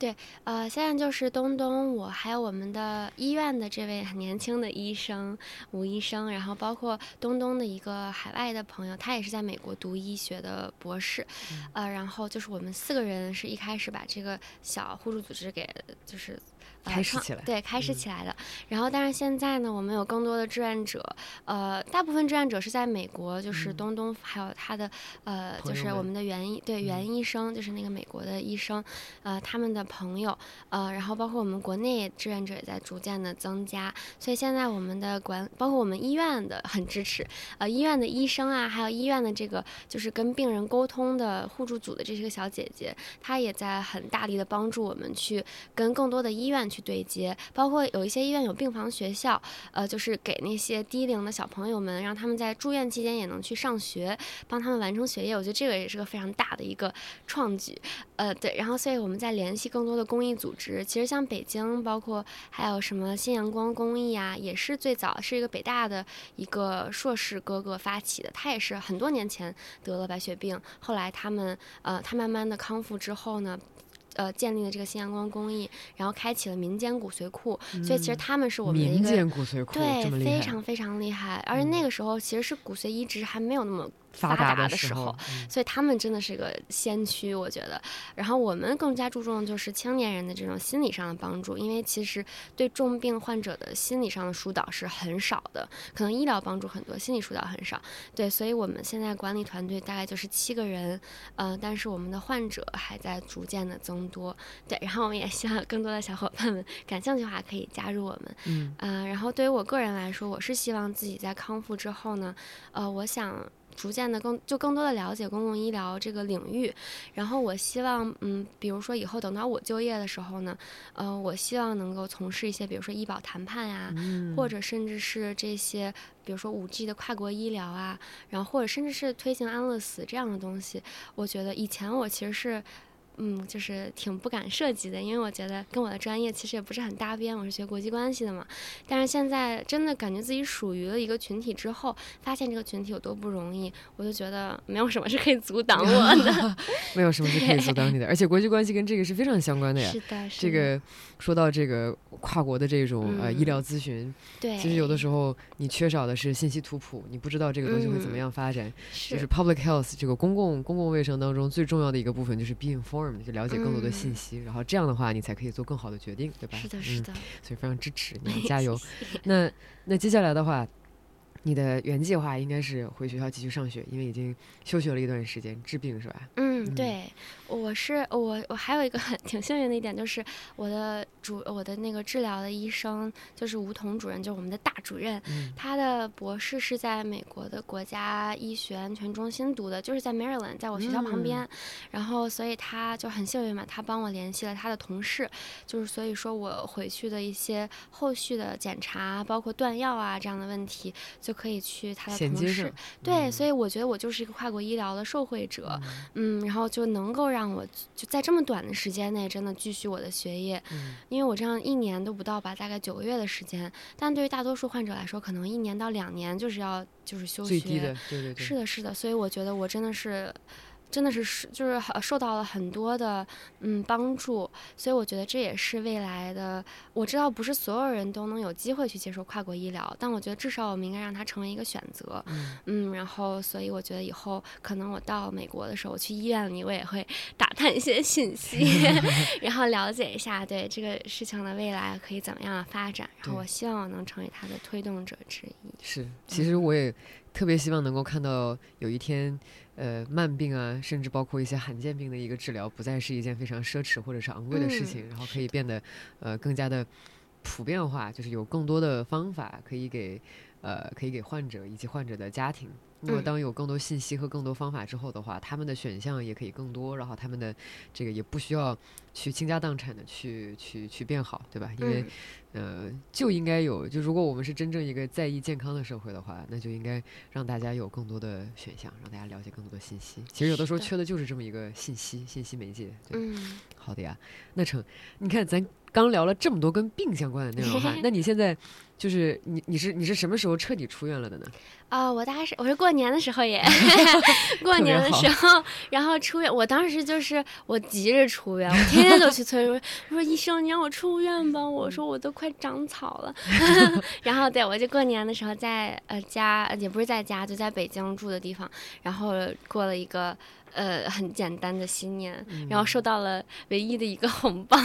对，呃，现在就是东东，我还有我们的医院的这位很年轻的医生吴医生，然后包括东东的一个海外的朋友，他也是在美国读医学的博士，呃，然后就是我们四个人是一开始把这个小互助组织给就是。开始起来，对，开始起来的。然后，但是现在呢，我们有更多的志愿者，呃，大部分志愿者是在美国，就是东东还有他的，呃，就是我们的袁医，对袁医生，就是那个美国的医生，呃，他们的朋友，呃，然后包括我们国内志愿者也在逐渐的增加。所以现在我们的管，包括我们医院的很支持，呃，医院的医生啊，还有医院的这个就是跟病人沟通的互助组的这些个小姐姐，她也在很大力的帮助我们去跟更多的医院。去对接，包括有一些医院有病房学校，呃，就是给那些低龄的小朋友们，让他们在住院期间也能去上学，帮他们完成学业。我觉得这个也是个非常大的一个创举，呃，对。然后，所以我们在联系更多的公益组织。其实像北京，包括还有什么新阳光公益啊，也是最早是一个北大的一个硕士哥哥发起的，他也是很多年前得了白血病，后来他们呃，他慢慢的康复之后呢。呃，建立了这个新阳光公益，然后开启了民间骨髓库，所以其实他们是我们的一个民间骨髓库，对，非常非常厉害。而且那个时候其实是骨髓移植还没有那么。发达的时候，所以他们真的是个先驱，我觉得。然后我们更加注重就是青年人的这种心理上的帮助，因为其实对重病患者的心理上的疏导是很少的，可能医疗帮助很多，心理疏导很少。对，所以我们现在管理团队大概就是七个人，呃，但是我们的患者还在逐渐的增多。对，然后我们也希望更多的小伙伴们感兴趣的话可以加入我们。嗯，呃，然后对于我个人来说，我是希望自己在康复之后呢，呃，我想。逐渐的更就更多的了解公共医疗这个领域，然后我希望，嗯，比如说以后等到我就业的时候呢，呃，我希望能够从事一些，比如说医保谈判呀，或者甚至是这些，比如说五 G 的跨国医疗啊，然后或者甚至是推行安乐死这样的东西。我觉得以前我其实是。嗯，就是挺不敢涉及的，因为我觉得跟我的专业其实也不是很搭边。我是学国际关系的嘛，但是现在真的感觉自己属于了一个群体之后，发现这个群体有多不容易，我就觉得没有什么是可以阻挡我的，没有什么是可以阻挡你的。而且国际关系跟这个是非常相关的呀。是的，是的这个说到这个跨国的这种呃医疗咨询，对，其实有的时候你缺少的是信息图谱，你不知道这个东西会怎么样发展。是就是 public health 这个公共公共卫生当中最重要的一个部分就是 be informed。就了解更多的信息，然后这样的话，你才可以做更好的决定，对吧？是的，是的。所以非常支持你，加油。那那接下来的话。你的原计划应该是回学校继续上学，因为已经休学了一段时间，治病是吧？嗯，对，我是我，我还有一个很 挺幸运的一点，就是我的主，我的那个治疗的医生就是吴彤主任，就是我们的大主任，他的博士是在美国的国家医学安全中心读的，就是在 Maryland，在我学校旁边，然后所以他就很幸运嘛，他帮我联系了他的同事，就是所以说我回去的一些后续的检查，包括断药啊这样的问题就。可以去他的同事，对，所以我觉得我就是一个跨国医疗的受惠者，嗯，然后就能够让我就在这么短的时间内真的继续我的学业，因为我这样一年都不到吧，大概九个月的时间，但对于大多数患者来说，可能一年到两年就是要就是休学，最低的，对对对，是的，是的，所以我觉得我真的是。真的是是就是受到了很多的嗯帮助，所以我觉得这也是未来的。我知道不是所有人都能有机会去接受跨国医疗，但我觉得至少我们应该让它成为一个选择。嗯，然后所以我觉得以后可能我到美国的时候，我去医院里我也会 打探一些信息，然后了解一下对这个事情的未来可以怎么样的发展。然后我希望我能成为它的推动者之一。是，其实我也特别希望能够看到有一天。呃，慢病啊，甚至包括一些罕见病的一个治疗，不再是一件非常奢侈或者是昂贵的事情，然后可以变得呃更加的普遍化，就是有更多的方法可以给呃可以给患者以及患者的家庭。那么，当有更多信息和更多方法之后的话，他们的选项也可以更多，然后他们的这个也不需要去倾家荡产的去去去变好，对吧？因为，呃，就应该有，就如果我们是真正一个在意健康的社会的话，那就应该让大家有更多的选项，让大家了解更多的信息。其实有的时候缺的就是这么一个信息，信息媒介。嗯，好的呀。那成，你看咱刚聊了这么多跟病相关的内容哈，那你现在？就是你，你是你是什么时候彻底出院了的呢？啊，我大概是我是过年的时候也 过年的时候，然后出院。我当时就是我急着出院，我天天都去催说说医生，你让我出院吧。我说我都快长草了。然后对我就过年的时候在呃家，也不是在家，就在北京住的地方，然后过了一个。呃，很简单的新年，然后收到了唯一的一个红包。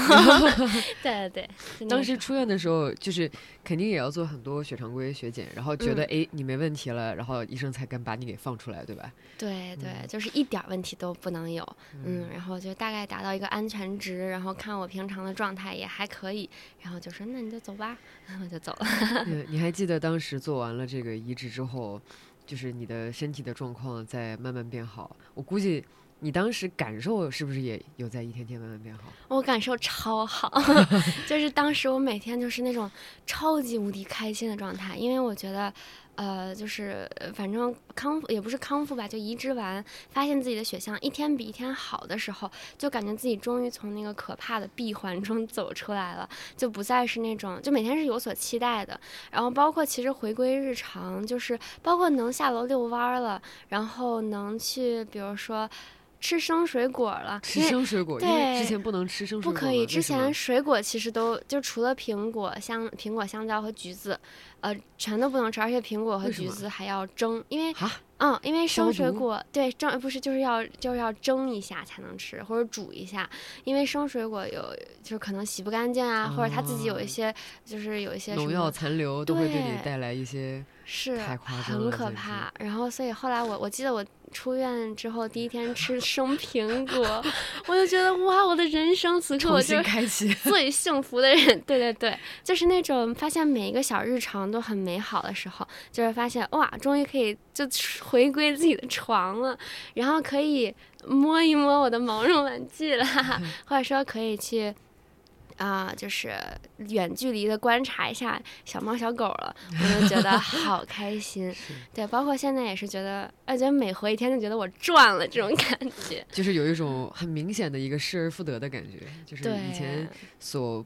对对对，当时出院的时候，就是肯定也要做很多血常规血检，然后觉得哎你没问题了，然后医生才敢把你给放出来，对吧？对对，就是一点问题都不能有，嗯，然后就大概达到一个安全值，然后看我平常的状态也还可以，然后就说那你就走吧，然后就走了。你还记得当时做完了这个移植之后？就是你的身体的状况在慢慢变好，我估计你当时感受是不是也有在一天天慢慢变好？我感受超好，就是当时我每天就是那种超级无敌开心的状态，因为我觉得。呃，就是反正康复也不是康复吧，就移植完，发现自己的血象一天比一天好的时候，就感觉自己终于从那个可怕的闭环中 走出来了，就不再是那种就每天是有所期待的。然后包括其实回归日常，就是包括能下楼遛弯了，然后能去比如说。吃生水果了，吃生水果，因为之前不能吃生水果。不可以，之前水果其实都就除了苹果、香苹果、香蕉和橘子，呃，全都不能吃，而且苹果和橘子还要蒸，因为嗯，因为生水果对蒸不是就是要就是要蒸一下才能吃，或者煮一下，因为生水果有就是可能洗不干净啊，或者它自己有一些就是有一些农药残留都会对你带来一些是太夸张很可怕。然后所以后来我我记得我。出院之后第一天吃 生苹果，我就觉得哇，我的人生此刻我就 最幸福的人。对对对，就是那种发现每一个小日常都很美好的时候，就是发现哇，终于可以就回归自己的床了，然后可以摸一摸我的毛绒玩具了，或者说可以去。啊，就是远距离的观察一下小猫小狗了，我就觉得 好开心。对，包括现在也是觉得，而且每活一天就觉得我赚了这种感觉。就是有一种很明显的一个失而复得的感觉，就是以前所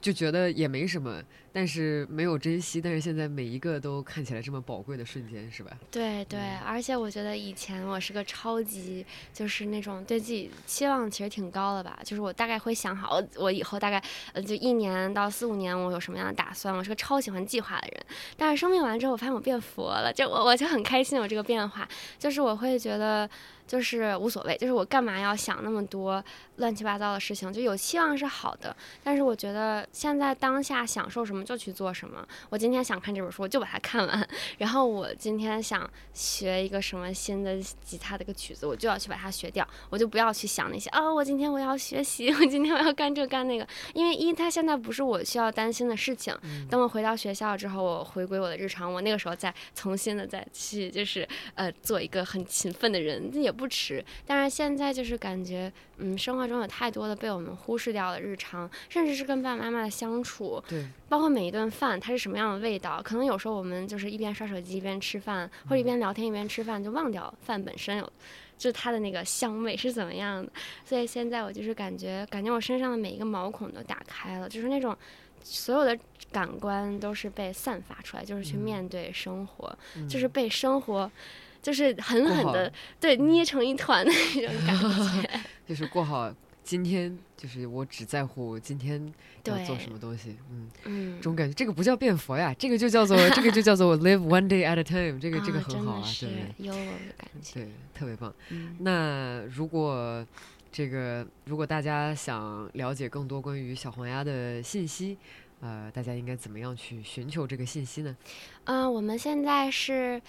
就觉得也没什么。但是没有珍惜，但是现在每一个都看起来这么宝贵的瞬间，是吧？对对，而且我觉得以前我是个超级，就是那种对自己期望其实挺高的吧。就是我大概会想好，我以后大概呃就一年到四五年，我有什么样的打算。我是个超喜欢计划的人。但是生病完之后，我发现我变佛了，就我我就很开心有这个变化。就是我会觉得就是无所谓，就是我干嘛要想那么多乱七八糟的事情？就有期望是好的，但是我觉得现在当下享受什么。就去做什么？我今天想看这本书，我就把它看完。然后我今天想学一个什么新的吉他的一个曲子，我就要去把它学掉。我就不要去想那些啊，我今天我要学习，我今天我要干这干那个。因为一，它现在不是我需要担心的事情。等我回到学校之后，我回归我的日常，我那个时候再重新的再去，就是呃，做一个很勤奋的人，也不迟。但是现在就是感觉，嗯，生活中有太多的被我们忽视掉的日常，甚至是跟爸爸妈妈的相处，对，包括。每一顿饭它是什么样的味道？可能有时候我们就是一边刷手机一边吃饭，或者一边聊天一边吃饭，就忘掉饭本身有，就是它的那个香味是怎么样的。所以现在我就是感觉，感觉我身上的每一个毛孔都打开了，就是那种所有的感官都是被散发出来，就是去面对生活，就是被生活就是狠狠的对捏成一团的那种感觉，就是过好今天，就是我只在乎今天要做什么东西，嗯嗯，这种感觉，这个不叫变佛呀，这个就叫做 这个就叫做 live one day at a time，这个这个很好啊，对有我的感觉，对，特别棒。那如果这个如果大家想了解更多关于小黄鸭的信息，呃，大家应该怎么样去寻求这个信息呢？嗯，我们现在是。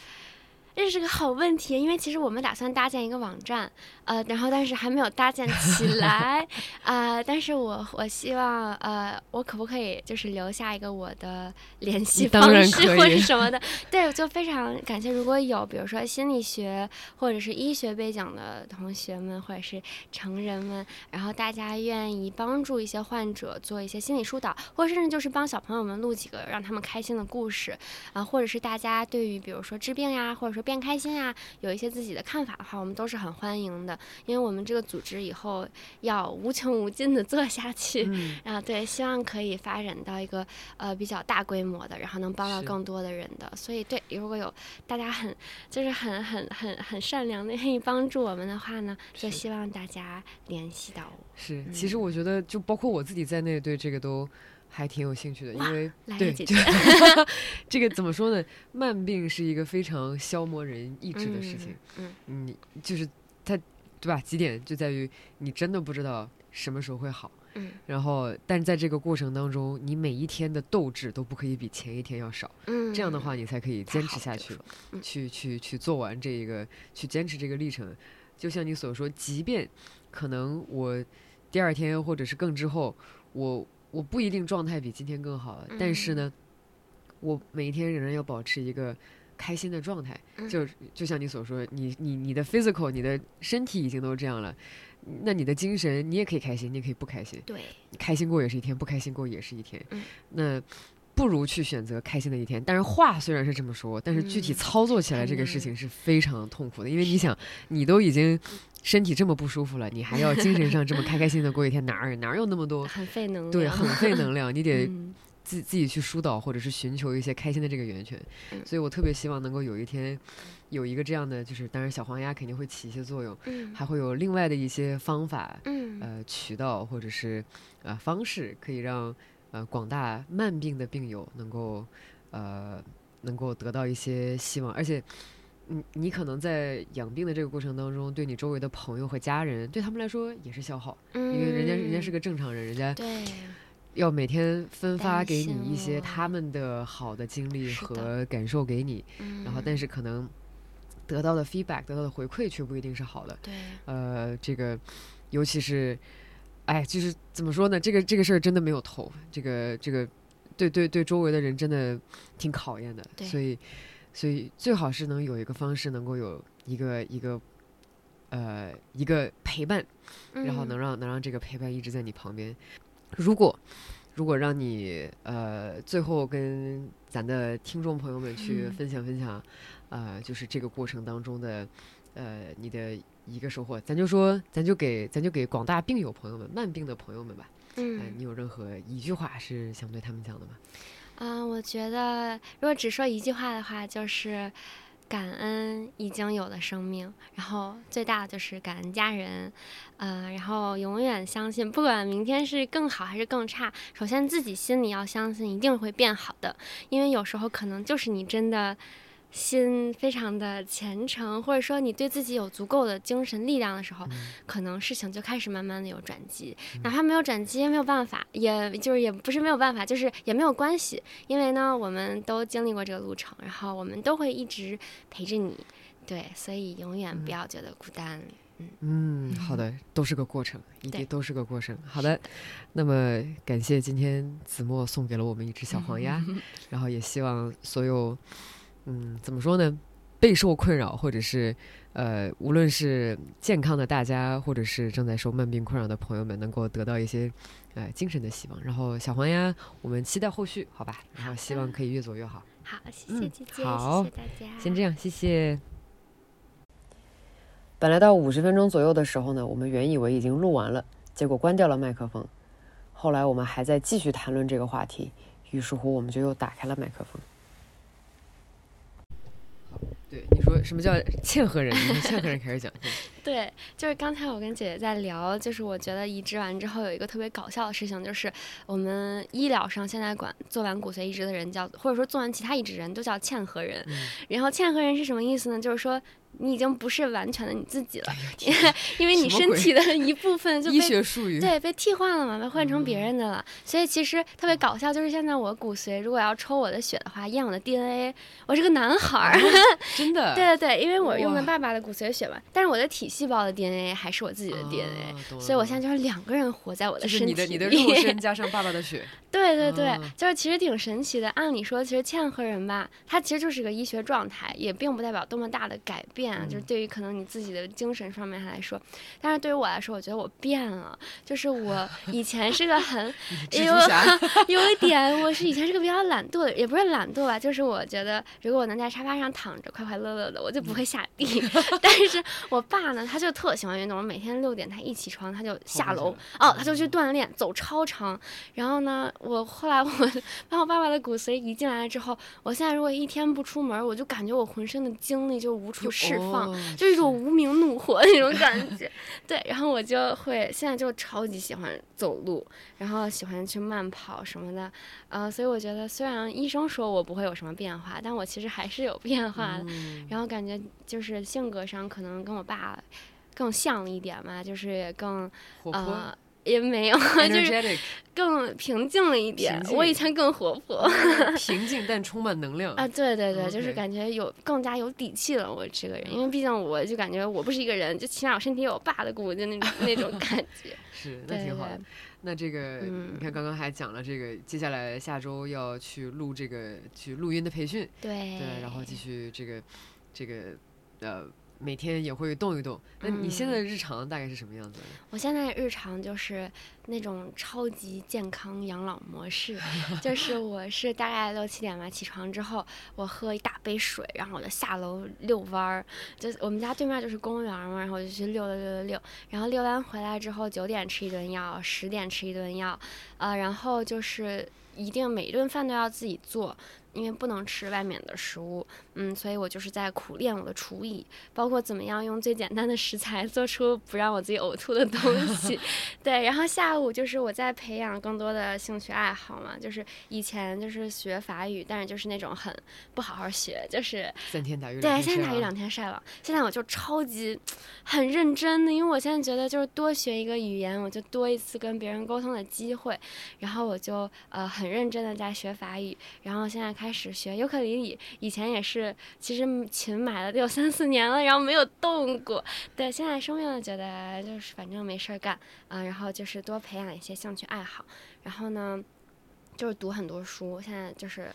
这是个好问题，因为其实我们打算搭建一个网站，呃，然后但是还没有搭建起 来，啊，但是我我希望，呃，我可不可以就是留下一个我的联系方式或者什么的？对，我就非常感谢，如果有比如说心理学或者是医学背景的同学们或者是成人们，然后大家愿意帮助一些患者做一些心理疏导，或者甚至就是帮小朋友们录几个让他们开心的故事，啊，或者是大家对于比如说治病呀，或者说变开心啊，有一些自己的看法的话，我们都是很欢迎的。因为我们这个组织以后要无穷无尽的做下去，然后对，希望可以发展到一个呃比较大规模的，然后能帮到更多的人的。所以对，如果有大家很就是很很很很善良的 愿意帮助我们的话呢，就希望大家联系到我。是，其实我觉得就包括我自己在内，对这个都。还挺有兴趣的，因为对 这个怎么说呢？慢病是一个非常消磨人意志的事情。嗯，你就是它，对吧？几点就在于你真的不知道什么时候会好。嗯，然后，但在这个过程当中，你每一天的斗志都不可以比前一天要少。嗯，这样的话，你才可以坚持下去，去去去做完这一个，去坚持这个历程。就像你所说，即便可能我第二天或者是更之后，我。我不一定状态比今天更好，但是呢，我每一天仍然要保持一个开心的状态。就就像你所说，你你你的 physical，你的身体已经都这样了，那你的精神，你也可以开心，你也可以不开心。对，开心过也是一天，不开心过也是一天。那不如去选择开心的一天。但是话虽然是这么说，但是具体操作起来这个事情是非常痛苦的，因为你想，你都已经。身体这么不舒服了，你还要精神上这么开开心心的过一天，哪儿哪儿有那么多？很费能量。对，很费能量，你得自自己去疏导，或者是寻求一些开心的这个源泉。所以我特别希望能够有一天，有一个这样的，就是当然小黄鸭肯定会起一些作用，还会有另外的一些方法，呃，渠道或者是呃方式，可以让呃广大慢病的病友能够呃能够得到一些希望，而且。你你可能在养病的这个过程当中，对你周围的朋友和家人，对他们来说也是消耗，因为人家人家是个正常人，人家要每天分发给你一些他们的好的经历和感受给你，然后但是可能得到的 feedback 得到的回馈却不一定是好的。对，呃，这个尤其是，哎，就是怎么说呢？这个这个事儿真的没有头，这个这个对对对周围的人真的挺考验的，所以。所以最好是能有一个方式，能够有一个一个，呃，一个陪伴，然后能让能让这个陪伴一直在你旁边。如果如果让你呃最后跟咱的听众朋友们去分享分享，呃，就是这个过程当中的呃你的一个收获，咱就说咱就给咱就给广大病友朋友们、慢病的朋友们吧。嗯，你有任何一句话是想对他们讲的吗？嗯，我觉得如果只说一句话的话，就是感恩已经有的生命，然后最大的就是感恩家人，嗯，然后永远相信，不管明天是更好还是更差，首先自己心里要相信一定会变好的，因为有时候可能就是你真的。心非常的虔诚，或者说你对自己有足够的精神力量的时候，可能事情就开始慢慢的有转机。哪怕没有转机，没有办法，也就是也不是没有办法，就是也没有关系。因为呢，我们都经历过这个路程，然后我们都会一直陪着你。对，所以永远不要觉得孤单。嗯，好的，都是个过程，一定都是个过程。好的，那么感谢今天子墨送给了我们一只小黄鸭，然后也希望所有。嗯，怎么说呢？备受困扰，或者是呃，无论是健康的大家，或者是正在受慢病困扰的朋友们，能够得到一些呃精神的希望。然后小黄鸭，我们期待后续，好吧？然后希望可以越走越好。好，谢谢姐姐，好，谢谢大家。先这样，谢谢。本来到五十分钟左右的时候呢，我们原以为已经录完了，结果关掉了麦克风。后来我们还在继续谈论这个话题，于是乎我们就又打开了麦克风。对，你说什么叫嵌合人？你从嵌合人开始讲。对，就是刚才我跟姐姐在聊，就是我觉得移植完之后有一个特别搞笑的事情，就是我们医疗上现在管做完骨髓移植的人叫，或者说做完其他移植人都叫嵌合人。然后嵌合人是什么意思呢？就是说。你已经不是完全的你自己了，因为 因为你身体的一部分就被 对被替换了嘛，被换成别人的了。所以其实特别搞笑，就是现在我骨髓如果要抽我的血的话，验我的 DNA，我是个男孩儿，真的。对对对，因为我用的爸爸的骨髓血嘛，但是我的体细胞的 DNA 还是我自己的 DNA，所以我现在就是两个人活在我的身体里。就是你的你的肉身加上爸爸的血。对对对，就是其实挺神奇的。按理说，其实嵌合人吧，它其实就是个医学状态，也并不代表多么大的改变。就是对于可能你自己的精神上面来说，但是对于我来说，我觉得我变了。就是我 以前是个很有 有一点，我是以前是个比较懒惰的，也不是懒惰吧，就是我觉得如果我能在沙发上躺着快快乐乐的，我就不会下地。但是我爸呢，他就特喜欢运动，我每天六点他一起床他就下楼，哦，他就去锻炼，走超长，然后呢。我后来我把我爸爸的骨髓移进来了之后，我现在如果一天不出门，我就感觉我浑身的精力就无处释放，就一种无名怒火那种感觉。对，然后我就会现在就超级喜欢走路，然后喜欢去慢跑什么的。呃，所以我觉得虽然医生说我不会有什么变化，但我其实还是有变化的。然后感觉就是性格上可能跟我爸更像一点嘛，就是也更活泼。也没有，就是更平静了一点。我以前更活泼，平静但充满能量啊！对对对，就是感觉有更加有底气了。我这个人，因为毕竟我就感觉我不是一个人，就起码我身体有爸的骨，就那种 那种感觉。是，那挺好的。那这个你看，刚刚还讲了这个，接下来下周要去录这个去录音的培训，对对，然后继续这个这个呃。每天也会动一动，那你现在的日常大概是什么样子？我现在日常就是那种超级健康养老模式，就是 我是大概六七点吧起床之后，我喝一大杯水，然后我就下楼遛弯儿，就我们家对面就是公园嘛，然后我就去溜溜溜溜溜，然后溜完回来之后九点吃一顿药，十点吃一顿药，呃，然后就是一定每一顿饭都要自己做。因为不能吃外面的食物，嗯，所以我就是在苦练我的厨艺，包括怎么样用最简单的食材做出不让我自己呕吐的东西。对，然后下午就是我在培养更多的兴趣爱好嘛，就是以前就是学法语，但是就是那种很不好好学，就是三天打鱼对，三天打鱼两天晒网。现在我就超级很认真的，因为我现在觉得就是多学一个语言，我就多一次跟别人沟通的机会，然后我就呃很认真的在学法语，然后现在。开始学尤克里里，以前也是，其实琴买了得有三四年了，然后没有动过。对，现在生病了，觉得就是反正没事儿干啊，然后就是多培养一些兴趣爱好，然后呢，就是读很多书，现在就是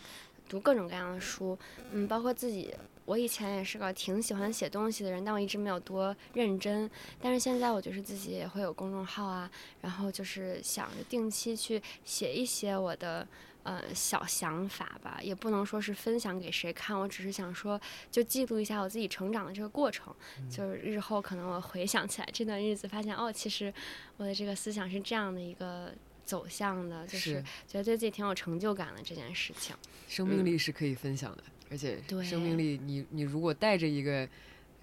读各种各样的书，嗯，包括自己，我以前也是个挺喜欢写东西的人，但我一直没有多认真，但是现在我就是自己也会有公众号啊，然后就是想着定期去写一些我的。呃，小想法吧，也不能说是分享给谁看，我只是想说，就记录一下我自己成长的这个过程，就是日后可能我回想起来这段日子，发现哦，其实我的这个思想是这样的一个走向的，就是觉得对自己挺有成就感的这件事情。生命力是可以分享的，而且生命力，你你如果带着一个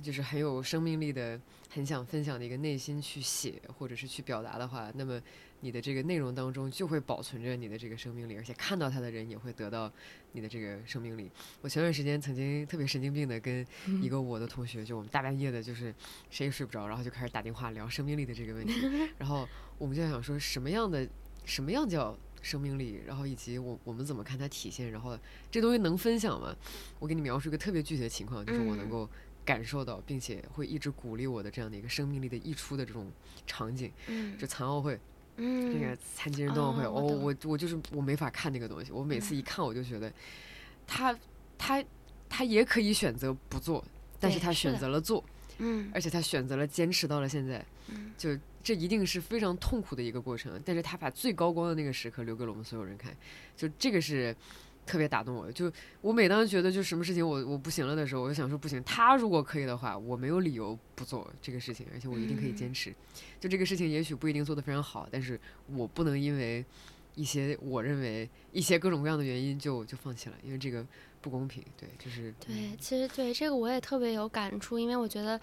就是很有生命力的、很想分享的一个内心去写或者是去表达的话，那么。你的这个内容当中就会保存着你的这个生命力，而且看到它的人也会得到你的这个生命力。我前段时间曾经特别神经病的跟一个我的同学，就我们大半夜的，就是谁也睡不着，然后就开始打电话聊生命力的这个问题。然后我们就想说，什么样的什么样叫生命力，然后以及我我们怎么看它体现，然后这东西能分享吗？我给你描述一个特别具体的情况，就是我能够感受到，并且会一直鼓励我的这样的一个生命力的溢出的这种场景，就残奥会。那个残疾人冬奥会，哦，我我就是我没法看那个东西。我每次一看，我就觉得，他他他也可以选择不做，但是他选择了做，嗯，而且他选择了坚持到了现在，就这一定是非常痛苦的一个过程。但是他把最高光的那个时刻留给了我们所有人看，就这个是。特别打动我，就我每当觉得就什么事情我我不行了的时候，我就想说不行，他如果可以的话，我没有理由不做这个事情，而且我一定可以坚持。就这个事情也许不一定做得非常好，但是我不能因为一些我认为一些各种各样的原因就就放弃了，因为这个不公平。对，就是对，其实对这个我也特别有感触，因为我觉得。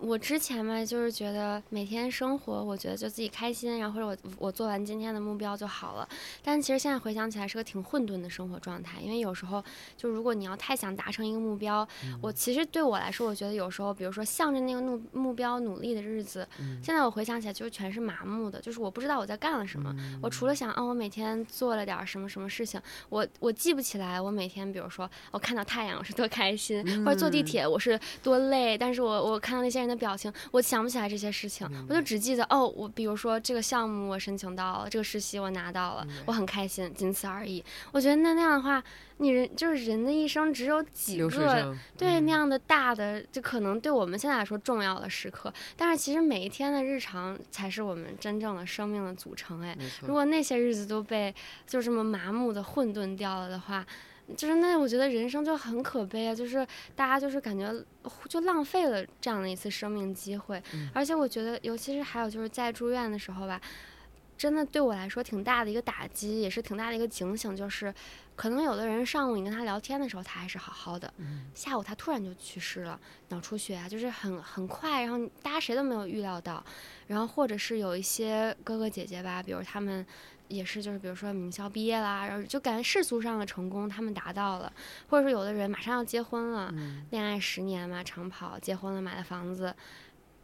我之前嘛，就是觉得每天生活，我觉得就自己开心，然后或者我我做完今天的目标就好了。但其实现在回想起来，是个挺混沌的生活状态。因为有时候，就如果你要太想达成一个目标，我其实对我来说，我觉得有时候，比如说向着那个目目标努力的日子，现在我回想起来，就是全是麻木的，就是我不知道我在干了什么。我除了想，啊，我每天做了点什么什么事情，我我记不起来，我每天，比如说我看到太阳，我是多开心，或者坐地铁我是多累，但是我我看到那些人。的表情，我想不起来这些事情，我就只记得哦，我比如说这个项目我申请到了，这个实习我拿到了，我很开心，仅此而已。我觉得那那样的话，你人就是人的一生只有几个对那样的大的，就可能对我们现在来说重要的时刻，但是其实每一天的日常才是我们真正的生命的组成。哎，如果那些日子都被就这么麻木的混沌掉了的话。就是那，我觉得人生就很可悲啊！就是大家就是感觉就浪费了这样的一次生命机会，而且我觉得，尤其是还有就是在住院的时候吧，真的对我来说挺大的一个打击，也是挺大的一个警醒。就是可能有的人上午你跟他聊天的时候他还是好好的，下午他突然就去世了，脑出血啊，就是很很快，然后大家谁都没有预料到。然后或者是有一些哥哥姐姐吧，比如他们。也是，就是比如说名校毕业啦，然后就感觉世俗上的成功他们达到了，或者说有的人马上要结婚了，恋爱十年嘛，长跑，结婚了，买了房子。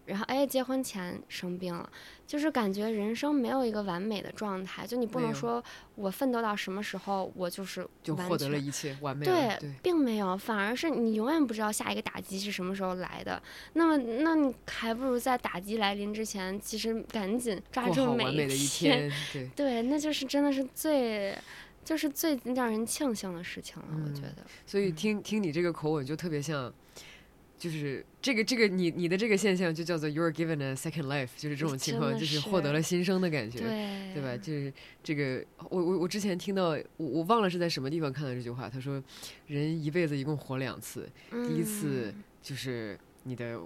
然后哎，结婚前生病了，就是感觉人生没有一个完美的状态，就你不能说我奋斗到什么时候，我就是就获得了一切完美。对，并没有，反而是你永远不知道下一个打击是什么时候来的。那么，那你还不如在打击来临之前，其实赶紧抓住每一天。对，对，那就是真的是最，就是最让人庆幸的事情了。我觉得。所以听听你这个口吻，就特别像。就是这个这个你你的这个现象就叫做 you're given a second life，就是这种情况，就是获得了新生的感觉，对吧？就是这个我我我之前听到我我忘了是在什么地方看到这句话，他说人一辈子一共活两次，第一次就是你的。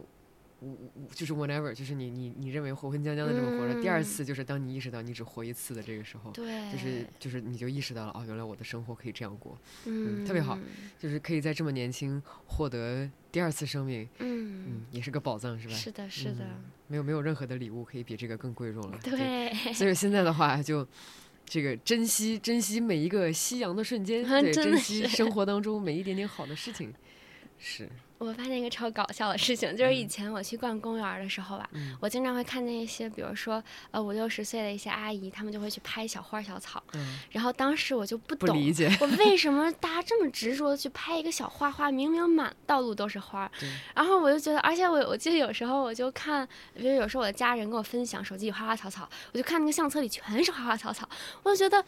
我我就是 whatever，就是你你你认为活混将将的这么活着。第二次就是当你意识到你只活一次的这个时候，对，就是就是你就意识到了哦，原来我的生活可以这样过，嗯，特别好，就是可以在这么年轻获得第二次生命，嗯嗯，也是个宝藏，是吧？是的，是的，没有没有任何的礼物可以比这个更贵重了。对，所以 现在的话就这个珍惜珍惜每一个夕阳的瞬间，对，珍惜生活当中每一点点好的事情，是。我发现一个超搞笑的事情，就是以前我去逛公园的时候吧，我经常会看见一些，比如说呃五六十岁的一些阿姨，她们就会去拍小花小草。然后当时我就不懂，我为什么大家这么执着的去拍一个小花花？明明满道路都是花。然后我就觉得，而且我我记得有时候我就看，比如有时候我的家人跟我分享手机里花花草草，我就看那个相册里全是花花草草，我就觉得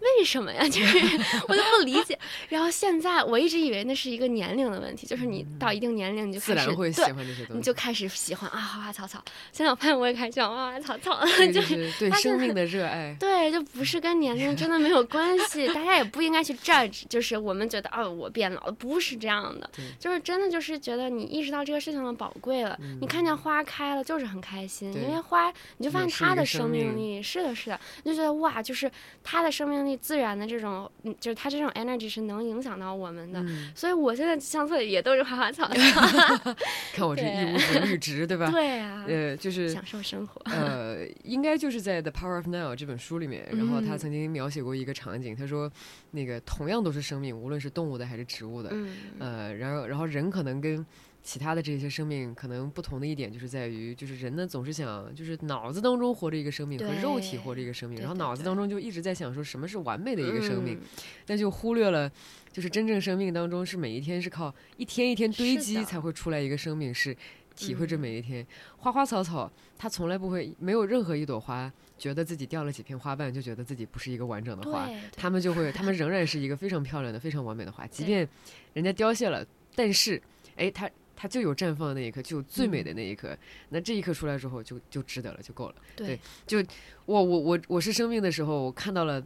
为什么呀？就是我就不理解。然后现在我一直以为那是一个年龄的问题，就是你到。一定年龄你就开始对，你就开始喜欢啊花花草草。现在我发现我也开始喜欢花花草草了，就是对生命的热爱。对，就不是跟年龄真的没有关系，大家也不应该去 judge。就是我们觉得哦，我变老了，不是这样的，就是真的就是觉得你意识到这个事情的宝贵了。你看见花开了，就是很开心，因为花你就发现它的生命力是的，是的，你就觉得哇，就是它的生命力，自然的这种，就是它这种 energy 是能影响到我们的。所以我现在相册里也都是花花草。看我这一屋子绿植，对吧？对啊，呃，就是享受生活。呃，应该就是在《The Power of Now》这本书里面，然后他曾经描写过一个场景，他说，那个同样都是生命，无论是动物的还是植物的，呃，然后然后人可能跟其他的这些生命可能不同的一点，就是在于，就是人呢总是想，就是脑子当中活着一个生命和肉体活着一个生命，然后脑子当中就一直在想说什么是完美的一个生命，但就忽略了。就是真正生命当中，是每一天是靠一天一天堆积才会出来一个生命，是体会着每一天。花花草草，它从来不会没有任何一朵花觉得自己掉了几片花瓣就觉得自己不是一个完整的花，他们就会，他们 仍然是一个非常漂亮的、非常完美的花。即便人家凋谢了，但是，哎，它它就有绽放的那一刻，就有最美的那一刻。那这一刻出来之后，就就值得了，就够了。对，就我我我我是生病的时候，我看到了。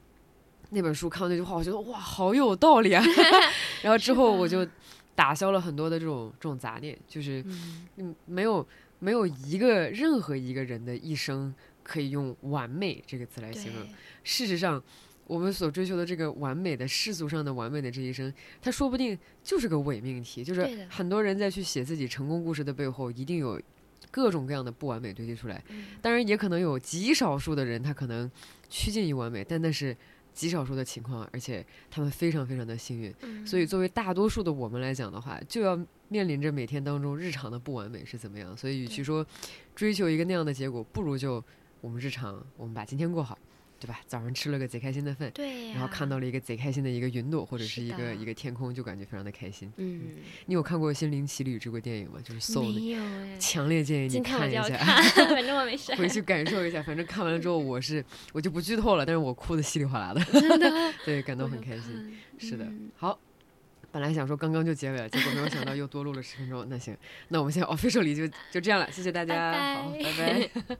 那本书看到那句话，我觉得哇，好有道理啊！然后之后我就打消了很多的这种这种杂念，就是嗯，没有没有一个任何一个人的一生可以用完美这个词来形容。事实上，我们所追求的这个完美的世俗上的完美的这一生，它说不定就是个伪命题。就是很多人在去写自己成功故事的背后，一定有各种各样的不完美堆积出来。当然，也可能有极少数的人，他可能趋近于完美，但那是。极少数的情况，而且他们非常非常的幸运，所以作为大多数的我们来讲的话，就要面临着每天当中日常的不完美是怎么样。所以，与其说追求一个那样的结果，不如就我们日常，我们把今天过好。对吧？早上吃了个贼开心的饭，对，然后看到了一个贼开心的一个云朵或者是一个一个天空，就感觉非常的开心。嗯，你有看过《心灵奇旅》这部电影吗？就是搜没有哎，强烈建议你看一下，反正我没事，回去感受一下。反正看完了之后，我是我就不剧透了，但是我哭的稀里哗啦的，真的，对，感到很开心。是的，好，本来想说刚刚就结尾了，结果没有想到又多录了十分钟。那行，那我们现在 officially 就就这样了，谢谢大家，好，拜拜。